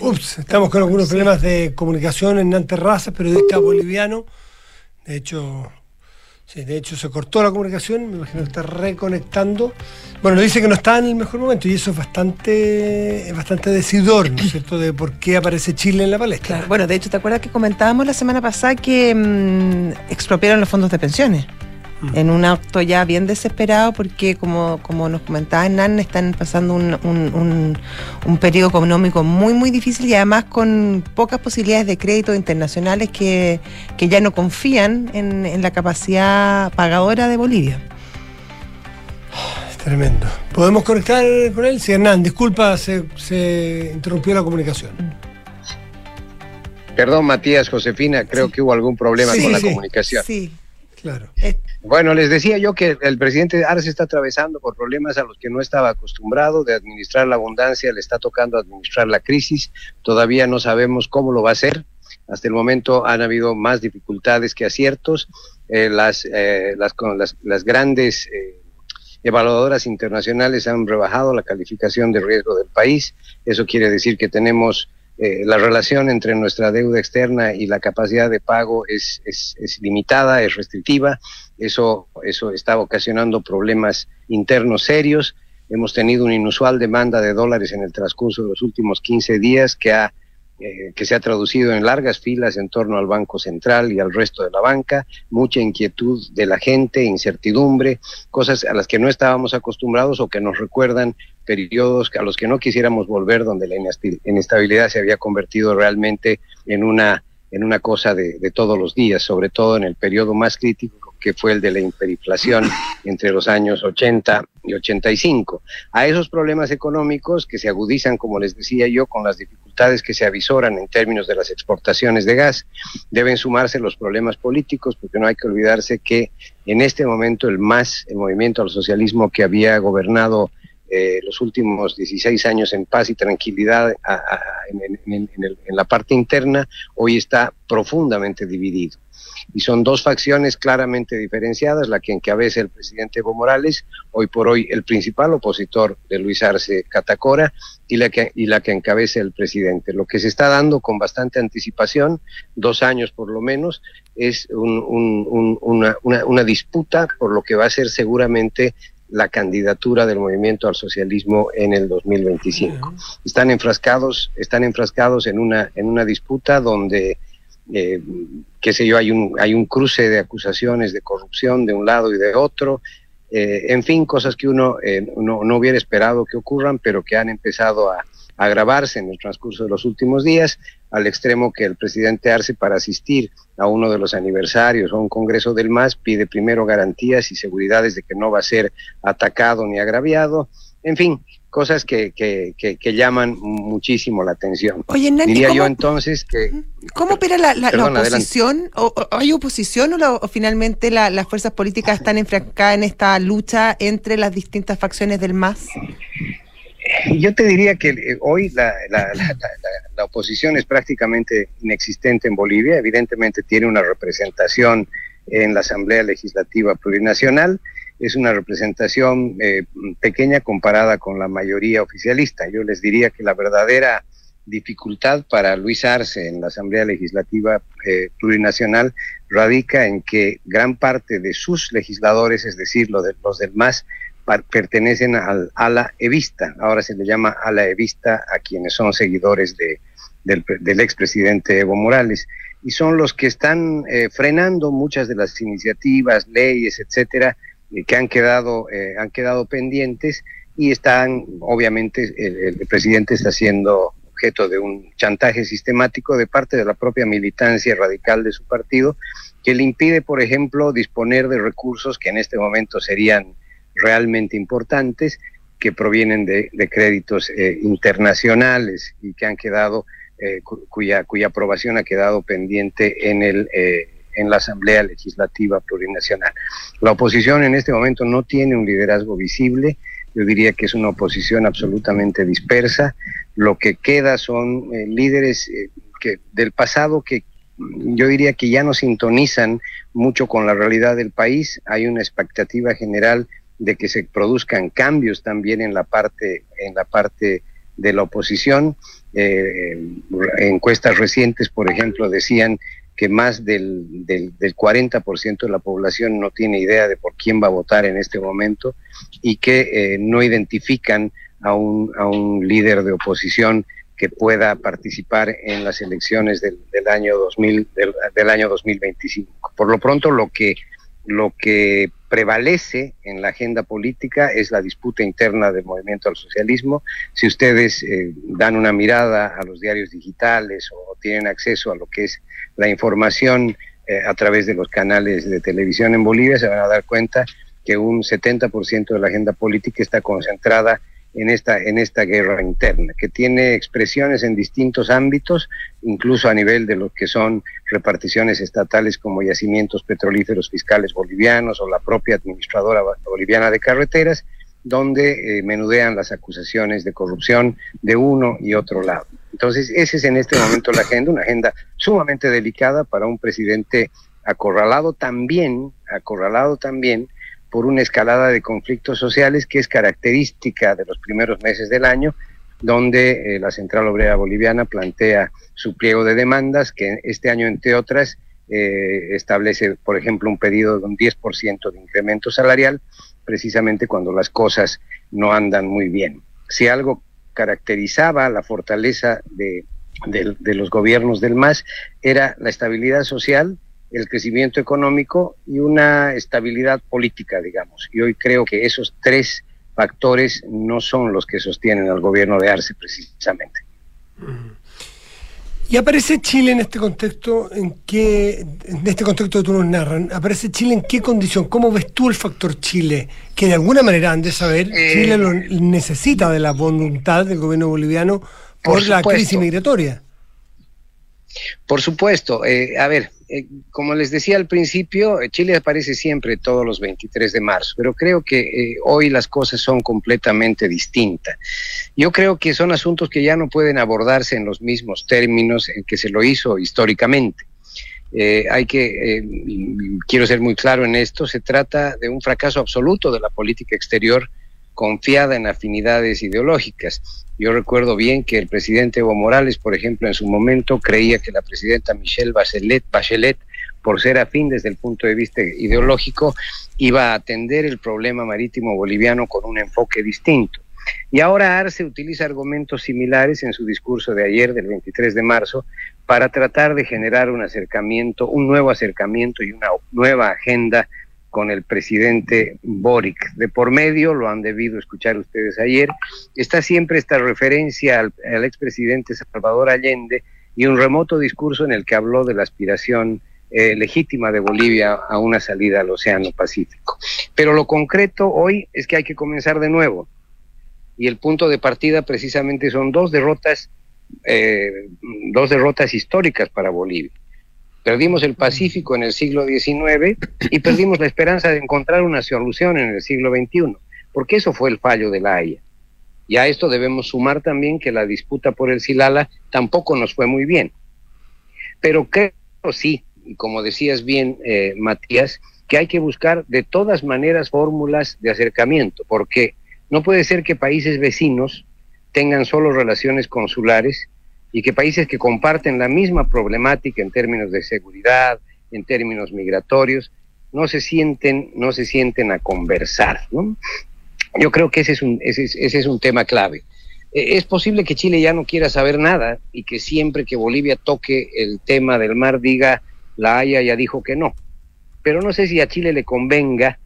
Ups, estamos con algunos problemas de comunicación en Nantes Raza, periodista boliviano. De hecho, sí, de hecho se cortó la comunicación, me imagino que está reconectando. Bueno, nos dice que no está en el mejor momento y eso es bastante, bastante decidor, ¿no es cierto?, de por qué aparece Chile en la palestra. Bueno, de hecho, ¿te acuerdas que comentábamos la semana pasada que mmm, expropiaron los fondos de pensiones? En un acto ya bien desesperado porque como, como nos comentaba Hernán, están pasando un, un, un, periodo económico muy muy difícil y además con pocas posibilidades de crédito internacionales que, que ya no confían en, en, la capacidad pagadora de Bolivia. Es tremendo. ¿Podemos conectar con él? Sí, Hernán, disculpa, se, se interrumpió la comunicación. Perdón, Matías, Josefina, creo que hubo algún problema con la comunicación. Sí. Claro. Bueno, les decía yo que el presidente Arce está atravesando por problemas a los que no estaba acostumbrado de administrar la abundancia, le está tocando administrar la crisis, todavía no sabemos cómo lo va a hacer. Hasta el momento han habido más dificultades que aciertos. Eh, las, eh, las, las, las, grandes eh, evaluadoras internacionales han rebajado la calificación de riesgo del país. Eso quiere decir que tenemos eh, la relación entre nuestra deuda externa y la capacidad de pago es, es, es, limitada, es restrictiva. Eso, eso está ocasionando problemas internos serios. Hemos tenido una inusual demanda de dólares en el transcurso de los últimos 15 días que ha eh, que se ha traducido en largas filas en torno al Banco Central y al resto de la banca, mucha inquietud de la gente, incertidumbre, cosas a las que no estábamos acostumbrados o que nos recuerdan periodos a los que no quisiéramos volver, donde la inestabilidad se había convertido realmente en una, en una cosa de, de todos los días, sobre todo en el periodo más crítico que fue el de la hiperinflación entre los años 80 y 85. A esos problemas económicos que se agudizan, como les decía yo, con las dificultades que se avisoran en términos de las exportaciones de gas, deben sumarse los problemas políticos, porque no hay que olvidarse que en este momento el MAS, el movimiento al socialismo que había gobernado eh, los últimos 16 años en paz y tranquilidad en, la parte interna, hoy está profundamente dividido y son dos facciones claramente diferenciadas, la que encabeza el presidente Evo Morales, hoy por hoy el principal opositor de Luis Arce Catacora, y la que, y la que encabeza el presidente. Lo que se está dando con bastante anticipación, dos años por lo menos, es una, una disputa por lo que va a ser seguramente la candidatura del movimiento al socialismo en el 2025. Están enfrascados, están enfrascados en una, en una disputa donde eh, qué sé yo, hay un, hay un cruce de acusaciones de corrupción de un lado y de otro, eh, en fin, cosas que uno eh, no, no, hubiera esperado que ocurran, pero que han empezado a, agravarse en el transcurso de los últimos días, al extremo que el presidente Arce para asistir a uno de los aniversarios o un congreso del MAS pide primero garantías y seguridades de que no va a ser atacado ni agraviado. En fin, cosas que, que, que, llaman muchísimo la atención. Oye, Diría yo entonces que... ¿Cómo opera la, la, oposición? ¿O, ¿Hay oposición o, finalmente las fuerzas políticas están enfrascadas en esta lucha entre las distintas facciones del MAS? Yo te diría que eh, hoy la, la, oposición es prácticamente inexistente en Bolivia. Evidentemente tiene una representación en la Asamblea Legislativa Plurinacional es una representación eh, pequeña comparada con la mayoría oficialista. Yo les diría que la verdadera dificultad para Luis Arce en la Asamblea Legislativa eh, Plurinacional radica en que gran parte de sus legisladores, es decir, los, de, los del MAS, pertenecen al ala evista. Ahora se le llama ala evista a quienes son seguidores de, del, del expresidente Evo Morales. Y son los que están eh, frenando muchas de las iniciativas, leyes, etcétera, que han quedado, eh, han quedado pendientes y están, obviamente, el, el presidente está siendo objeto de un chantaje sistemático de parte de la propia militancia radical de su partido, que le impide, por ejemplo, disponer de recursos que en este momento serían realmente importantes, que provienen de, de créditos eh, internacionales y que han quedado, eh, cuya, cuya aprobación ha quedado pendiente en el eh, en la Asamblea Legislativa Plurinacional. La oposición en este momento no tiene un liderazgo visible, yo diría que es una oposición absolutamente dispersa, lo que queda son eh, líderes eh, que, del pasado que yo diría que ya no sintonizan mucho con la realidad del país, hay una expectativa general de que se produzcan cambios también en la parte, en la parte de la oposición. Eh, encuestas recientes, por ejemplo, decían que más del, del, del 40% de la población no tiene idea de por quién va a votar en este momento y que eh, no identifican a un, a un líder de oposición que pueda participar en las elecciones del, del año 2000 del, del, año 2025. Por lo pronto lo que lo que prevalece en la agenda política es la disputa interna del movimiento al socialismo. Si ustedes eh, dan una mirada a los diarios digitales o tienen acceso a lo que es la información eh, a través de los canales de televisión en Bolivia, se van a dar cuenta que un 70% de la agenda política está concentrada en esta, en esta guerra interna, que tiene expresiones en distintos ámbitos, incluso a nivel de lo que son reparticiones estatales como yacimientos petrolíferos fiscales bolivianos o la propia administradora boliviana de carreteras, donde eh, menudean las acusaciones de corrupción de uno y otro lado. Entonces, ese es en este momento la agenda, una agenda sumamente delicada para un presidente acorralado también, acorralado también por una escalada de conflictos sociales que es característica de los primeros meses del año, donde eh, la Central Obrera Boliviana plantea su pliego de demandas, que este año, entre otras, eh, establece, por ejemplo, un pedido de un 10% de incremento salarial, precisamente cuando las cosas no andan muy bien. Si algo caracterizaba la fortaleza de, los gobiernos del MAS era la estabilidad social, el crecimiento económico y una estabilidad política, digamos. Y hoy creo que esos tres factores no son los que sostienen al gobierno de Arce precisamente. Y aparece Chile en este contexto, en qué, en este contexto que tú nos narran, aparece Chile en qué condición, cómo ves tú el factor Chile, que de alguna manera han de saber, eh, Chile lo necesita de la voluntad del gobierno boliviano por, por la crisis migratoria. Por supuesto, eh, a ver, eh, como les decía al principio, eh, Chile aparece siempre todos los 23 de marzo, pero creo que eh, hoy las cosas son completamente distintas. Yo creo que son asuntos que ya no pueden abordarse en los mismos términos en que se lo hizo históricamente. Hay que, quiero ser muy claro en esto, se trata de un fracaso absoluto de la política exterior confiada en afinidades ideológicas. Yo recuerdo bien que el presidente Evo Morales, por ejemplo, en su momento creía que la presidenta Michelle Bachelet, Bachelet por ser afín desde el punto de vista ideológico, iba a atender el problema marítimo boliviano con un enfoque distinto. Y ahora Arce utiliza argumentos similares en su discurso de ayer, del 23 de marzo, para tratar de generar un acercamiento, un nuevo acercamiento y una nueva agenda con el presidente Boric. De por medio, lo han debido escuchar ustedes ayer, está siempre esta referencia al, expresidente Salvador Allende y un remoto discurso en el que habló de la aspiración eh, legítima de Bolivia a una salida al Océano Pacífico. Pero lo concreto hoy es que hay que comenzar de nuevo. Y el punto de partida precisamente son dos derrotas, eh, dos derrotas históricas para Bolivia. Perdimos el Pacífico en el siglo XIX y perdimos la esperanza de encontrar una solución en el siglo XXI, porque eso fue el fallo de la Haya. Y a esto debemos sumar también que la disputa por el Silala tampoco nos fue muy bien. Pero creo sí, y como decías bien, eh, Matías, que hay que buscar de todas maneras fórmulas de acercamiento, porque no puede ser que países vecinos tengan solo relaciones consulares y que países que comparten la misma problemática en términos de seguridad, en términos migratorios, no se sienten, no se sienten a conversar. ¿no? Yo creo que ese es un, ese es, ese es un tema clave. Eh, es posible que Chile ya no quiera saber nada y que siempre que Bolivia toque el tema del mar diga la Haya ya dijo que no. Pero no sé si a Chile le convenga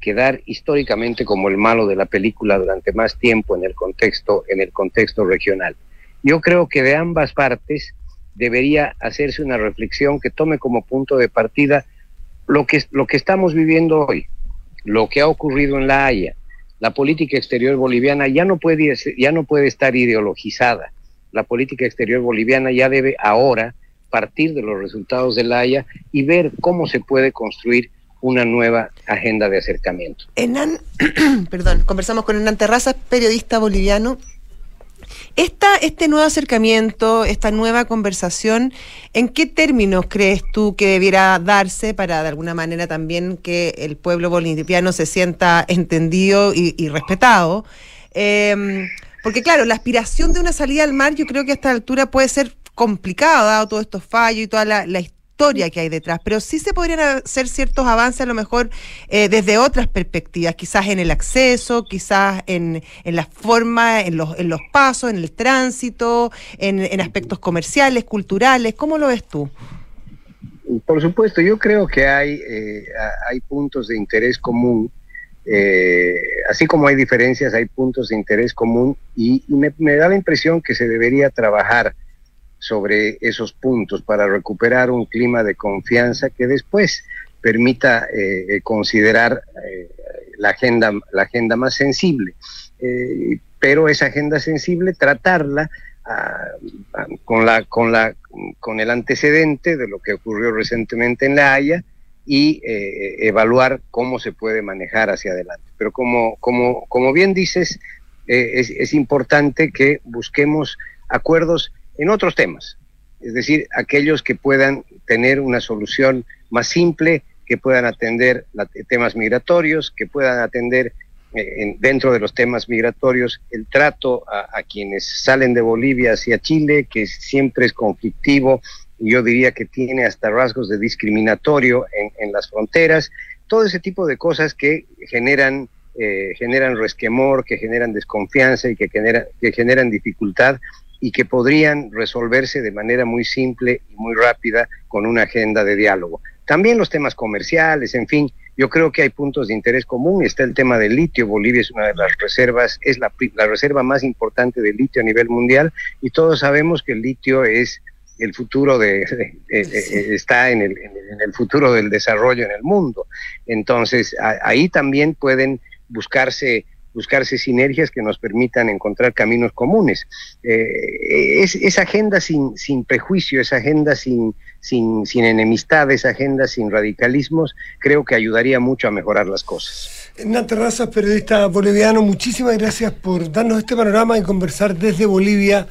quedar históricamente como el malo de la película durante más tiempo en el contexto, en el contexto regional. Yo creo que de ambas partes debería hacerse una reflexión que tome como punto de partida lo que, lo que estamos viviendo hoy, lo que ha ocurrido en La Haya. La política exterior boliviana ya no puede, ya no puede estar ideologizada. La política exterior boliviana ya debe ahora partir de los resultados de La Haya y ver cómo se puede construir una nueva agenda de acercamiento. Enan, perdón, conversamos con Hernán Terrazas, periodista boliviano. Esta, este nuevo acercamiento, esta nueva conversación, ¿en qué términos crees tú que debiera darse para de alguna manera también que el pueblo boliviano se sienta entendido y, respetado? Em, porque claro, la aspiración de una salida al mar yo creo que a esta altura puede ser complicado, dado todos estos fallos y toda la, la historia historia que hay detrás, pero sí se podrían hacer ciertos avances a lo mejor eh, desde otras perspectivas, quizás en el acceso, quizás en, en la forma, en los, en los pasos, en el tránsito, en, en aspectos comerciales, culturales. ¿Cómo lo ves tú? Por supuesto, yo creo que hay, eh, hay puntos de interés común. Eh, así como hay diferencias, hay puntos de interés común y, me, me, da la impresión que se debería trabajar sobre esos puntos para recuperar un clima de confianza que después permita eh, eh, considerar eh, la, agenda, la agenda más sensible. pero esa agenda sensible, tratarla ah, ah, con, la, con, la, con el antecedente de lo que ocurrió recientemente en La Haya y evaluar cómo se puede manejar hacia adelante. Pero como, como, como bien dices, es, es importante que busquemos acuerdos en otros temas, es decir, aquellos que puedan tener una solución más simple, que puedan atender temas migratorios, que puedan atender eh, dentro de los temas migratorios el trato a, quienes salen de Bolivia hacia Chile, que siempre es conflictivo, yo diría que tiene hasta rasgos de discriminatorio en, las fronteras, todo ese tipo de cosas que generan eh, generan resquemor, que generan desconfianza y que, que generan dificultad y que podrían resolverse de manera muy simple y muy rápida con una agenda de diálogo. También los temas comerciales, en fin, yo creo que hay puntos de interés común. Está el tema del litio. Bolivia es una de las reservas, es la, reserva más importante de litio a nivel mundial y todos sabemos que el litio es el futuro de, está en el, en el, futuro del desarrollo en el mundo. Entonces, ahí también pueden buscarse buscarse sinergias que nos permitan encontrar caminos comunes. Eh, es, esa agenda sin, sin prejuicio, esa agenda sin, sin, enemistad, esa agenda sin radicalismos, creo que ayudaría mucho a mejorar las cosas. Hernán Terrazas, periodista boliviano, muchísimas gracias por darnos este panorama y conversar desde Bolivia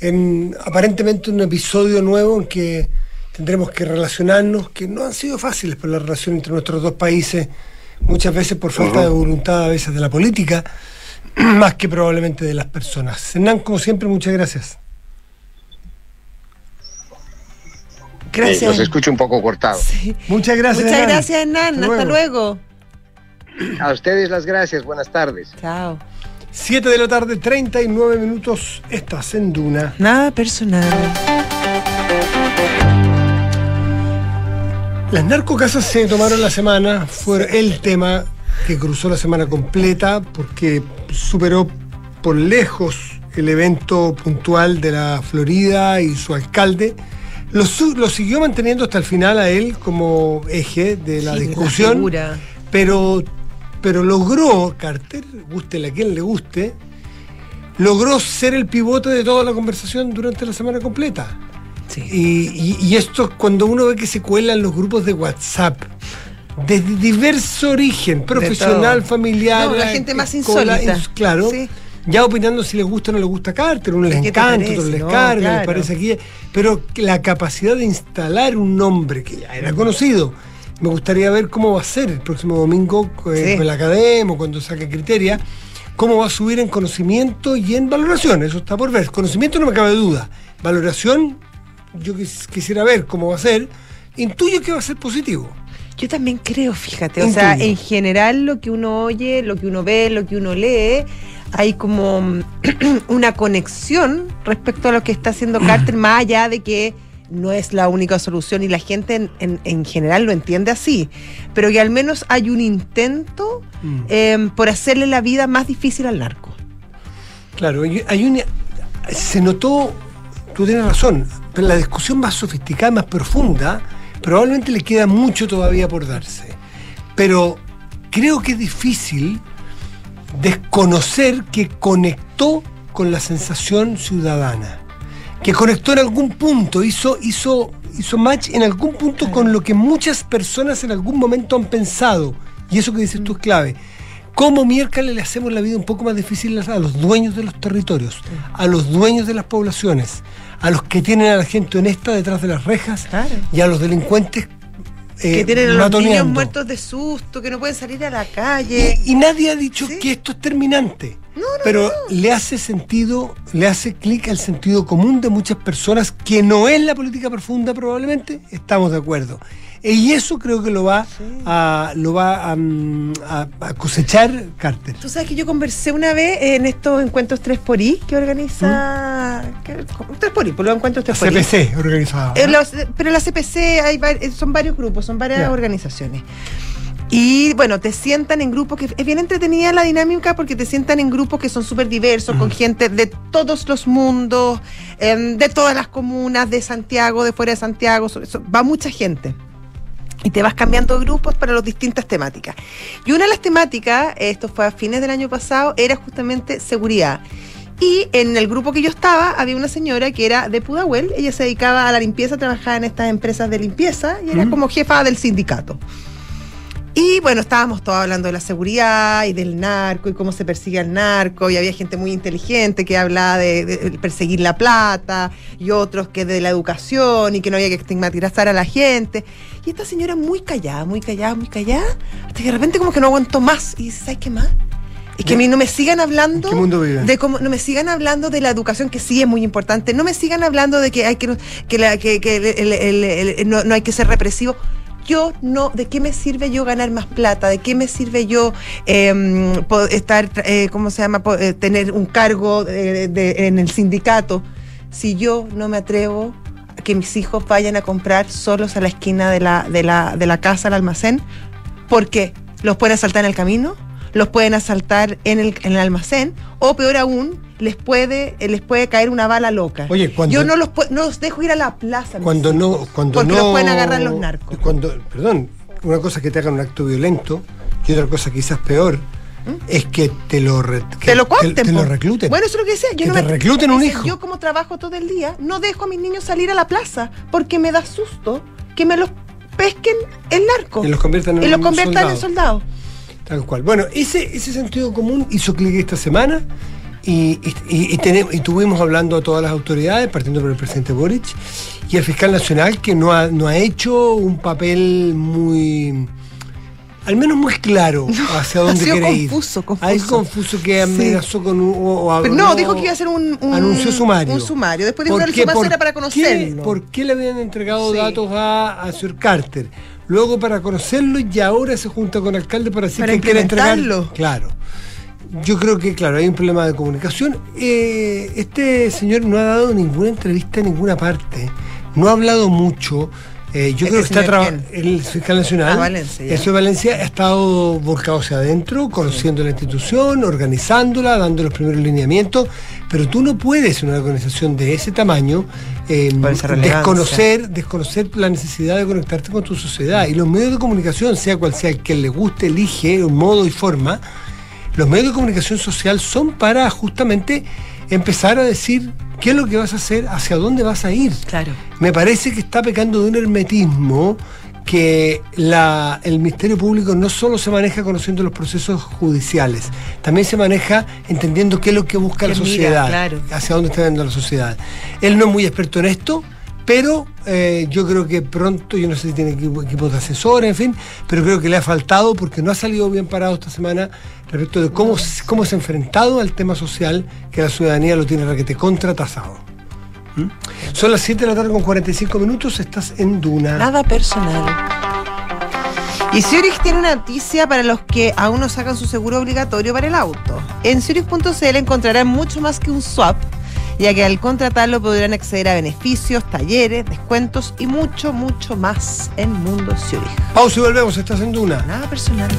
en aparentemente un episodio nuevo en que tendremos que relacionarnos, que no han sido fáciles por la relación entre nuestros dos países muchas veces por falta de voluntad, a veces de la política, más que probablemente de las personas. Hernán, como siempre, muchas gracias. Gracias. los escucho un poco cortado. Muchas gracias. Muchas gracias, Hernán. Hasta, luego. A ustedes las gracias. Buenas tardes. Chao. 7 de la tarde, 39 minutos. Estás en Duna. Nada personal. Las narcocasas se tomaron la semana, fue el tema que cruzó la semana completa porque superó por lejos el evento puntual de la Florida y su alcalde. Lo, siguió manteniendo hasta el final a él como eje de la discusión, pero, pero logró, Carter, guste a quien le guste, logró ser el pivote de toda la conversación durante la semana completa. Y, esto cuando uno ve que se cuelan los grupos de WhatsApp, de diverso origen, profesional, familiar. la gente más insólita. claro. Ya opinando si les gusta o no les gusta Carter, uno les encanta, otro les carga, les parece aquí. Pero la capacidad de instalar un nombre que ya era conocido, me gustaría ver cómo va a ser el próximo domingo con, la Academia, cuando saque Criteria cómo va a subir en conocimiento y en valoración, eso está por ver. Conocimiento no me cabe duda. Valoración, yo quisiera ver cómo va a ser. Intuyo que va a ser positivo. Yo también creo, fíjate, o sea, en general lo que uno oye, lo que uno ve, lo que uno lee, hay como una conexión respecto a lo que está haciendo Carter, más allá de que no es la única solución y la gente en, general lo entiende así, pero que al menos hay un intento mm. em, por hacerle la vida más difícil al narco. Claro, hay un, se notó, tú tienes razón, pero la discusión más sofisticada, más profunda, probablemente le queda mucho todavía por darse. Pero creo que es difícil desconocer que conectó con la sensación ciudadana, que conectó en algún punto, hizo, hizo, hizo match en algún punto con lo que muchas personas en algún momento han pensado. Y eso que dices tú es clave. ¿Cómo miércoles le hacemos la vida un poco más difícil a los dueños de los territorios, a los dueños de las poblaciones, a los que tienen a la gente honesta detrás de las rejas y a los delincuentes que eh, tienen a los niños muertos de susto, que no pueden salir a la calle. Y, nadie ha dicho que esto es terminante. pero le hace sentido, le hace clic al sentido común de muchas personas que no es la política profunda probablemente, estamos de acuerdo. Y eso creo que lo va a lo va mm, a, cosechar Carter. Tú sabes que yo conversé una vez en estos encuentros 3 por I que organiza. 3 ¿Mm? por I, por los encuentros 3 por I. CPC organizaba. Eh, pero la CPC hay, son varios grupos, son varias organizaciones. Y bueno, te sientan en grupos que es bien entretenida la dinámica porque te sientan en grupos que son súper diversos, con gente de todos los mundos, em, de todas las comunas, de Santiago, de fuera de Santiago, va mucha gente y te vas cambiando grupos para las distintas temáticas. Y una de las temáticas, esto fue a fines del año pasado, era justamente seguridad. Y en el grupo que yo estaba había una señora que era de Pudahuel, ella se dedicaba a la limpieza, trabajaba en estas empresas de limpieza y era como jefa del sindicato. Y bueno, estábamos todos hablando de la seguridad y del narco y cómo se persigue al narco. Y había gente muy inteligente que hablaba de, perseguir la plata y otros que de la educación y que no había que estigmatizar a la gente. Y esta señora muy callada, muy callada, muy callada, hasta que de repente como que no aguantó más. Y dice, ¿sabes qué más? Es que a mí no me sigan hablando de cómo no me sigan hablando de la educación que sí es muy importante, no me sigan hablando de que hay que que, la, que, no, no, hay que ser represivo yo no, ¿de qué me sirve yo ganar más plata? ¿De qué me sirve yo em, estar, eh, ¿cómo se llama? Eh, tener un cargo en el sindicato si yo no me atrevo a que mis hijos vayan a comprar solos a la esquina de la, de la, de la casa, al almacén? ¿Por qué? ¿Los pueden asaltar en el camino? ¿Los pueden asaltar en el, en el almacén? O peor aún, les puede, les puede caer una bala loca. Oye, cuando, Yo no los, no los dejo ir a la plaza. Cuando no, cuando porque no, los pueden agarrar los narcos. Cuando, perdón, una cosa es que te hagan un acto violento y otra cosa quizás peor ¿Mm? es que te lo te lo te, lo recluten. Bueno, eso es lo que decía. Yo que te recluten un hijo. Yo como trabajo todo el día no dejo a mis niños salir a la plaza porque me da susto que me los pesquen el narco y los conviertan en, y los conviertan en soldados. Tal cual. Bueno, ese, ese sentido común hizo clic esta semana. Y, y, tuvimos hablando a todas las autoridades, partiendo por el presidente Boric, y el fiscal nacional, que no ha, no ha hecho un papel muy al menos muy claro hacia dónde quiere ir. Confuso, confuso. Hay confuso que amenazó con un. no, dijo que iba a hacer un, anuncio sumario. Un sumario. Después dijo que el sumario era para conocerlo. ¿Por qué le habían entregado datos a, a Sir Carter? Luego para conocerlo y ahora se junta con el alcalde para decir que quiere entregarlo. Claro yo creo que, claro, hay un problema de comunicación. Eh, este señor no ha dado ninguna entrevista en ninguna parte, no ha hablado mucho. Eh, yo creo que está trabajando el fiscal nacional. Ah, Valencia, eso de Valencia ha estado volcado hacia adentro, conociendo la institución, organizándola, dando los primeros lineamientos. Pero tú no puedes en una organización de ese tamaño em, desconocer, desconocer la necesidad de conectarte con tu sociedad. Y los medios de comunicación, sea cual sea el que le guste, elige un modo y forma los medios de comunicación social son para justamente empezar a decir qué es lo que vas a hacer, hacia dónde vas a ir. Claro. Me parece que está pecando de un hermetismo que el Ministerio Público no solo se maneja conociendo los procesos judiciales, también se maneja entendiendo qué es lo que busca la sociedad, hacia dónde está yendo la sociedad. Él no es muy experto en esto, pero eh, yo creo que pronto, yo no sé si tiene equipo- equipos de asesores, en fin, pero creo que le ha faltado porque no ha salido bien parado esta semana respecto de cómo, cómo se ha enfrentado al tema social que la ciudadanía lo tiene raquete contratasado. ¿Mm? Son las 7 de la tarde con 45 minutos, estás en Duna. Nada personal. Y Zurich tiene una noticia para los que aún no sacan su seguro obligatorio para el auto. En Zurich.cl encontrarán mucho más que un swap, ya que al contratarlo podrán acceder a beneficios, talleres, descuentos y mucho, mucho más en Mundo Zurich. Pausa y volvemos, estás en Duna. Nada personal.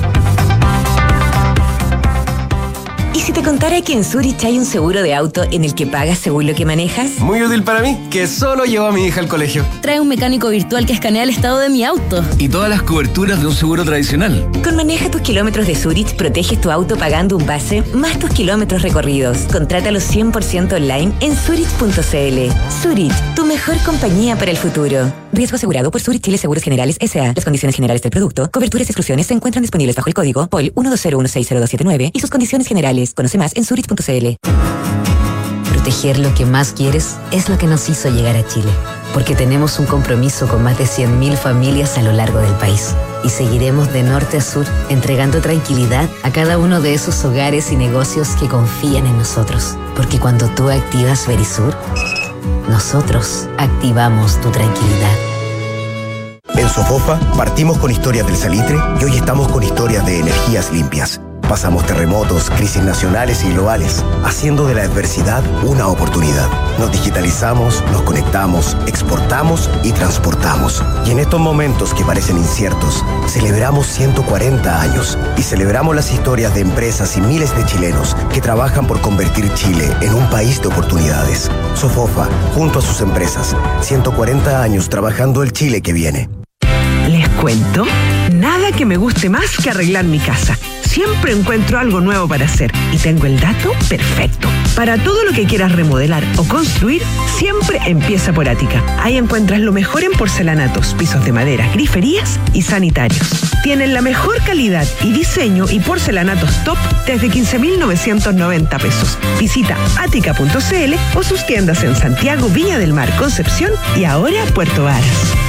¿Y si te contara que en Zurich hay un seguro de auto en el que pagas según lo que manejas? Muy útil para mí, que solo llevo a mi hija al colegio. Trae un mecánico virtual que escanea el estado de mi auto. Y todas las coberturas de un seguro tradicional. Con Maneja tus kilómetros de Zurich, proteges tu auto pagando un base más tus kilómetros recorridos. Contrátalo 100% online en zurich.cl. Zurich, tu mejor compañía para el futuro. Riesgo asegurado por Zurich Chile Seguros Generales S.A. Las condiciones generales del producto, coberturas y exclusiones se encuentran disponibles bajo el código POL 120160279 y sus condiciones generales. Conoce más en zurich.cl. Proteger lo que más quieres es lo que nos hizo llegar a Chile, porque tenemos un compromiso con más de 100.000 familias a lo largo del país. Y seguiremos de norte a sur entregando tranquilidad a cada uno de esos hogares y negocios que confían en nosotros. Porque cuando tú activas Verisur, nosotros activamos tu tranquilidad. En Sofofa partimos con historias del salitre y hoy estamos con historias de energías limpias. Pasamos terremotos, crisis nacionales y globales, haciendo de la adversidad una oportunidad. Nos digitalizamos, nos conectamos, exportamos y transportamos. Y en estos momentos que parecen inciertos, celebramos 140 años y celebramos las historias de empresas y miles de chilenos que trabajan por convertir Chile en un país de oportunidades. Sofofa, junto a sus empresas, 140 años trabajando el Chile que viene. Les cuento, nada que me guste más que arreglar mi casa. Siempre encuentro algo nuevo para hacer y tengo el dato perfecto. Para todo lo que quieras remodelar o construir, siempre empieza por Ática. Ahí encuentras lo mejor en porcelanatos, pisos de madera, griferías y sanitarios. Tienen la mejor calidad y diseño y porcelanatos top desde 15.990 pesos. Visita ática.cl o sus tiendas en Santiago, Viña del Mar, Concepción y ahora Puerto Varas.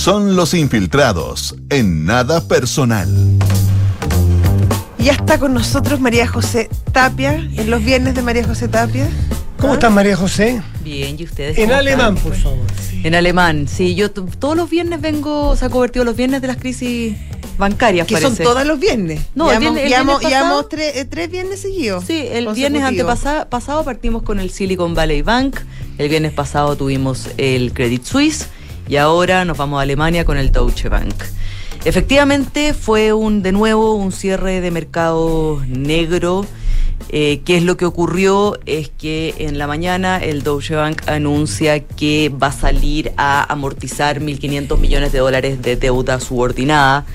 Son los infiltrados en nada personal. Y ya está con nosotros María José Tapia, en los viernes de María José Tapia. ¿Cómo estás, María José? Bien, ¿y ustedes? En alemán, están? por favor. En alemán, sí. Yo todos los viernes vengo, se ha convertido los viernes de las crisis bancarias, Que parece. son todos los viernes. No, el llevamos, viernes- el llevamos- viernes pasado- llevamos tres, eh, tres viernes seguidos. Sí, el viernes antepasado pasado partimos con el Silicon Valley Bank, el viernes pasado tuvimos el Credit Suisse y ahora nos vamos a Alemania con el Deutsche Bank. Efectivamente fue un de nuevo un cierre de mercado negro. Eh, ¿Qué es lo que ocurrió? Es que en la mañana el Deutsche Bank anuncia que va a salir a amortizar 1.500 millones de dólares de deuda subordinada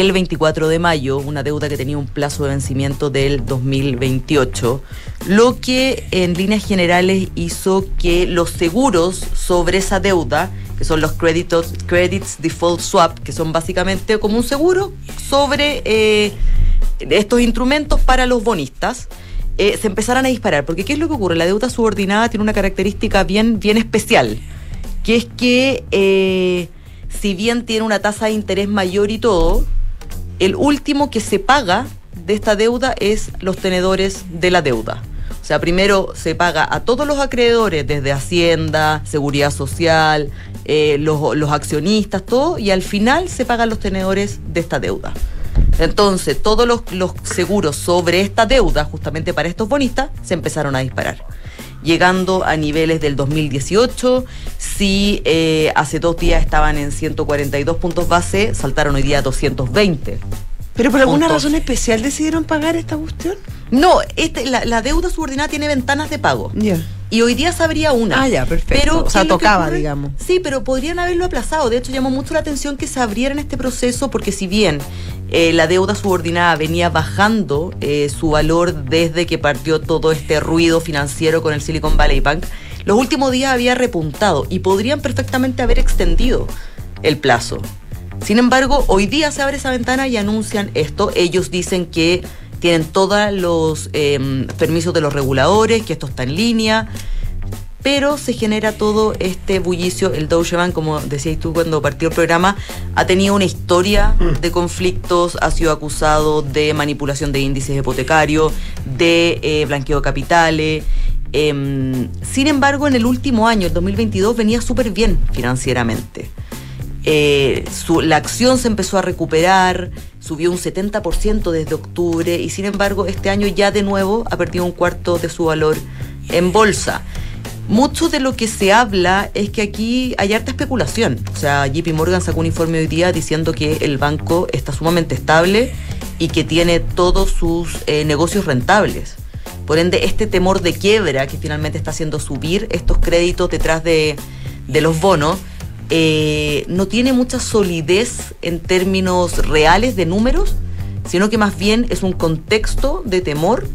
el 24 de mayo, una deuda que tenía un plazo de vencimiento del 2028, lo que en líneas generales hizo que los seguros sobre esa deuda, que son los créditos, credits default swap, que son básicamente como un seguro sobre eh, estos instrumentos para los bonistas, eh, se empezaran a disparar. Porque ¿qué es lo que ocurre? La deuda subordinada tiene una característica bien, bien especial, que es que eh, si bien tiene una tasa de interés mayor y todo, el último que se paga de esta deuda es los tenedores de la deuda. O sea, primero se paga a todos los acreedores, desde Hacienda, Seguridad Social, eh, los, accionistas, todo, y al final se pagan los tenedores de esta deuda. Entonces, todos los seguros sobre esta deuda, justamente para estos bonistas, se empezaron a disparar. Llegando a niveles del 2018, si eh, hace dos días estaban en 142 puntos base, saltaron hoy día a 220. ¿Pero por alguna puntos. razón especial decidieron pagar esta cuestión? No, este, la, la deuda subordinada tiene ventanas de pago. Ya. Y hoy día sabría una. Ah, ya, perfecto. Pero, o sea, ¿qué es lo que tocaba, digamos. Sí, pero podrían haberlo aplazado. De hecho, llamó mucho la atención que se abriera en este proceso porque si bien eh, la deuda subordinada venía bajando eh, su valor desde que partió todo este ruido financiero con el Silicon Valley Bank, los últimos días había repuntado y podrían perfectamente haber extendido el plazo. Sin embargo, hoy día se abre esa ventana y anuncian esto. Ellos dicen que tienen todos los eh, permisos de los reguladores, que esto está en línea, pero se genera todo este bullicio. El Deutsche Bank, como decías tú cuando partió el programa, ha tenido una historia de conflictos, ha sido acusado de manipulación de índices hipotecarios, de eh, blanqueo de capitales. Em, sin embargo, en el último año, el 2022, venía súper bien financieramente. Eh, la acción se empezó a recuperar, subió un 70% desde octubre y sin embargo este año ya de nuevo ha perdido un cuarto de su valor en bolsa. Mucho de lo que se habla es que aquí hay harta especulación. O sea, JP Morgan sacó un informe hoy día diciendo que el banco está sumamente estable y que tiene todos sus eh, negocios rentables. Por ende, este temor de quiebra que finalmente está haciendo subir estos créditos detrás de, de los bonos, eh, no tiene mucha solidez en términos reales de números, sino que más bien es un contexto de temor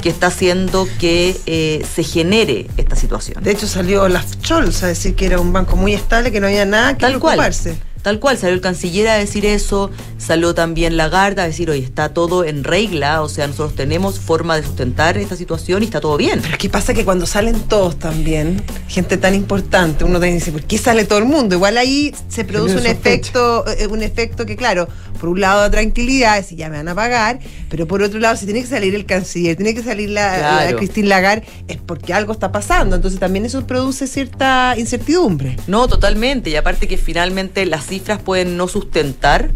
que está haciendo que eh, se genere esta situación. De hecho, salió la Scholz a decir que era un banco muy estable, que no había nada que Tal cual. Tal cual, salió el canciller a decir eso, salió también Lagarde a decir, oye, está todo en regla, o sea, nosotros tenemos forma de sustentar esta situación y está todo bien. Pero ¿qué pasa? Que cuando salen todos también, gente tan importante, uno también dice, ¿por qué sale todo el mundo? Igual ahí se produce un efecto, eh, un efecto que, claro, por un lado da tranquilidad, decir, ya me van a pagar, pero por otro lado, si tiene que salir el canciller, tiene que salir la, Claro. la Christine Lagarde, es porque algo está pasando. Entonces también eso produce cierta incertidumbre. No, totalmente. Y aparte que finalmente las cifras pueden no sustentar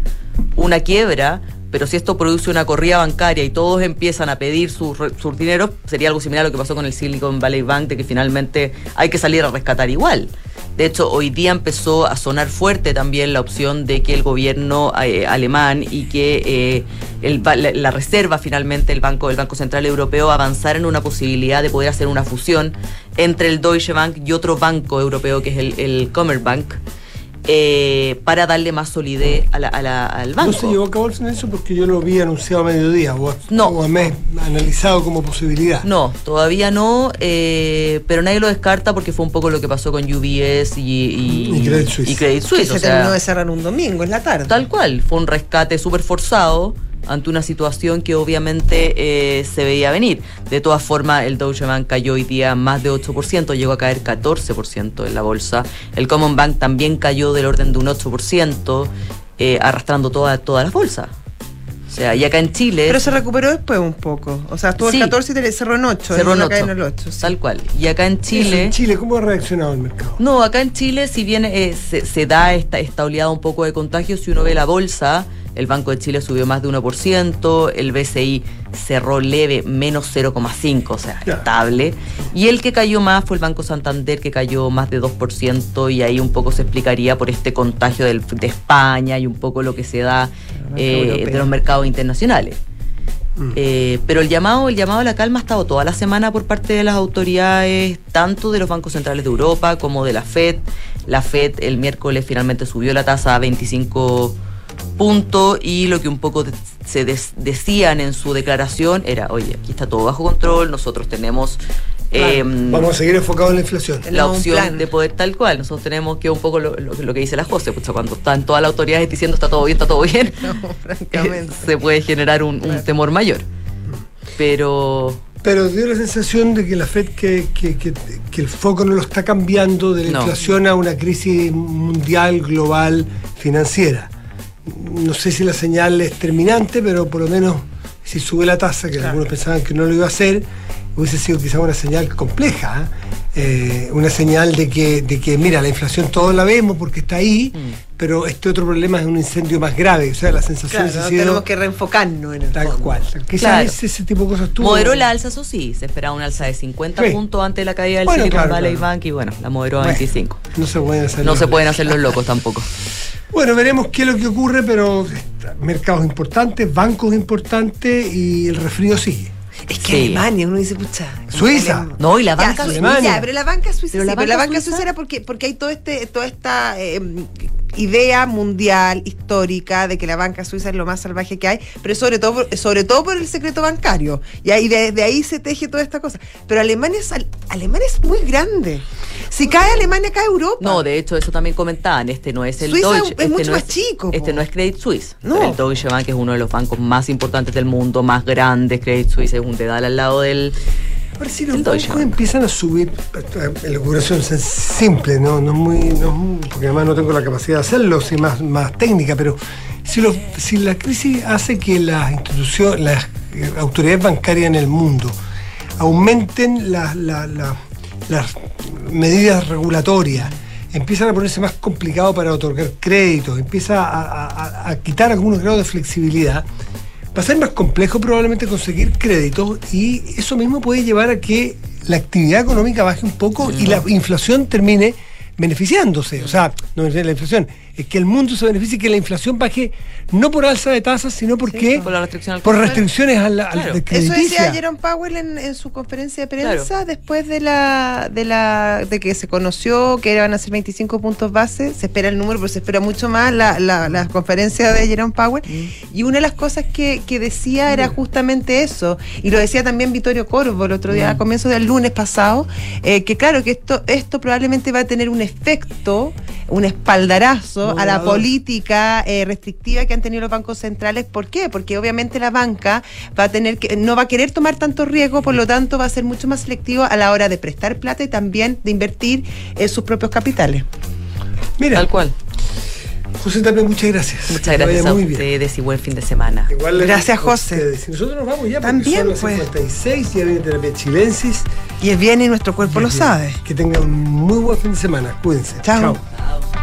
una quiebra, pero si esto produce una corrida bancaria y todos empiezan a pedir sus sus dineros, sería algo similar a lo que pasó con el Silicon Valley Bank, de que finalmente hay que salir a rescatar igual. De hecho, hoy día empezó a sonar fuerte también la opción de que el gobierno eh, alemán y que eh, la, reserva finalmente, el banco, el Banco Central Europeo, avanzara en una posibilidad de poder hacer una fusión entre el Deutsche Bank y otro banco europeo que es el, el eh, para darle más solidez a la- a la- al banco. No se llevó a cabo en eso porque yo lo vi anunciado a mediodía o, No. o a mes analizado como posibilidad. No, todavía no, eh, pero nadie lo descarta porque fue un poco lo que pasó con UBS y, y- Y Credit Suisse. y Credit Que Suisse, se o sea, terminó de cerrar un domingo, en la tarde. Tal cual, fue un rescate súper forzado ante una situación que obviamente eh, se veía venir. De todas formas, el Deutsche Bank cayó hoy día más de 8%, llegó a caer 14% en la bolsa. El Common Bank también cayó del orden de un 8%, eh, arrastrando toda, todas las bolsas. O sea, y acá en Chile... Pero se recuperó después un poco. O sea, estuvo Sí. el 14 y te- cerró en 8. cerró en en 8, el 8. sí. tal cual. Y acá en Chile... en Chile, ¿cómo ha reaccionado el mercado? No, acá en Chile, si bien eh, se, se da esta, esta oleada un poco de contagio, si uno ve la bolsa, el Banco de Chile subió más de 1%, el BCI cerró leve, menos 0,5%, o sea, estable. Y el que cayó más fue el Banco Santander, que cayó más de 2%, y ahí un poco se explicaría por este contagio del- de España y un poco lo que se da eh, de los mercados internacionales. Eh, pero el llamado, el llamado a la calma ha estado toda la semana por parte de las autoridades, tanto de los bancos centrales de Europa como de la Fed. La Fed el miércoles finalmente subió la tasa a 25 puntos y lo que un poco se decían en su declaración era, oye, aquí está todo bajo control, nosotros tenemos eh, Vamos a seguir enfocados en la inflación. la opción plan. de poder tal cual. Nosotros tenemos que un poco lo, lo- lo que dice la José, pucha, cuando están todas las autoridades diciendo está todo bien, está todo bien, No, francamente. se puede generar un, un temor mayor. Pero Pero dio la sensación de que la Fed, que, que- que- que el foco no lo está cambiando de la No. inflación a una crisis mundial, global, financiera. No sé si la señal es terminante, pero por lo menos si sube la tasa, que algunos pensaban que no lo iba a hacer, hubiese sido quizá una señal compleja, ¿eh? Eh, una señal de que, de que, mira, la inflación todos la vemos porque está ahí, pero este otro problema es un incendio más grave. O sea, la sensación Claro, sido tenemos que reenfocarnos en el tal fondo. cual. Quizás Claro. ese, ese tipo de cosas tuvo. moderó la alza, eso sí, se esperaba una alza de 50 Sí. puntos antes de la caída del Bueno, Silicon Valley. Bank y bueno, la moderó a Bueno. 25. No se pueden hacer No los- se pueden hacer los locos tampoco. Bueno, veremos qué es lo que ocurre, pero mercados importantes, bancos importantes y el resfrío sigue. Es que Sí. Alemania, uno dice, pucha. Suiza. No, y la Ya, banca Suiza, Alemania. ya, pero la banca suiza Pero sí, la pero la banca banca suiza- suiza era porque, porque hay todo este, toda esta eh, idea mundial, histórica, de que la banca suiza es lo más salvaje que hay, pero sobre todo sobre todo por el secreto bancario. Y ahí, desde ahí se teje toda esta cosa. Pero Alemania es, al- Alemania es muy grande. Si cae Alemania, cae Europa. No, de hecho, eso también comentaban. Este no es el Suiza Deutsche. es este mucho no más chico, Este po. no es Credit Suisse. No. El Deutsche Bank es uno de los bancos más importantes del mundo, más grandes. Credit Suisse es un dedal al lado del. Ahora sí, los El Deutsche bancos empiezan a subir, curación es simple, ¿no? No muy, no porque además no tengo la capacidad de hacerlo, sí más, más técnica, pero si, los- si la crisis hace que las instituciones, las eh, autoridades bancarias en el mundo aumenten la- la- la- las medidas regulatorias, empiezan a ponerse más complicado para otorgar créditos, empieza a, a- a- a quitar algunos grados de flexibilidad, va a ser más complejo probablemente conseguir créditos y eso mismo puede llevar a que la actividad económica baje un poco y la inflación termine beneficiándose. O sea, no la inflación, que el mundo se beneficie y que la inflación baje no por alza de tasas, sino porque por la restricción al por consumo. restricciones a la, a la Claro. Eso decía Jerome Powell en, en su conferencia de prensa después de la, de la de que se conoció que iban a ser 25 puntos base. Se espera el número, pero se espera mucho más la, la, la conferencia de Jerome Powell. Y una de las cosas que, que decía era justamente eso. Y lo decía también Vittorio Corvo el otro día, a comienzos del lunes pasado, eh, que claro, que esto, esto probablemente va a tener un efecto, un espaldarazo a la política eh, restrictiva que han tenido los bancos centrales. ¿Por qué? Porque obviamente la banca va a tener que, no va a querer tomar tanto riesgo, por lo tanto va a ser mucho más selectivo a la hora de prestar plata y también de invertir en sus propios capitales. Mira, Tal cual. José Tapia, muchas gracias. Que Muchas te gracias a muy bien. ustedes y buen fin de semana. Igual Gracias, José. ustedes. Nosotros nos vamos ya porque También, son las pues. 56, ya viene terapia chilensis. Y es bien y nuestro cuerpo lo sabe. Que tengan un muy buen fin de semana. Cuídense. Chao. Chao.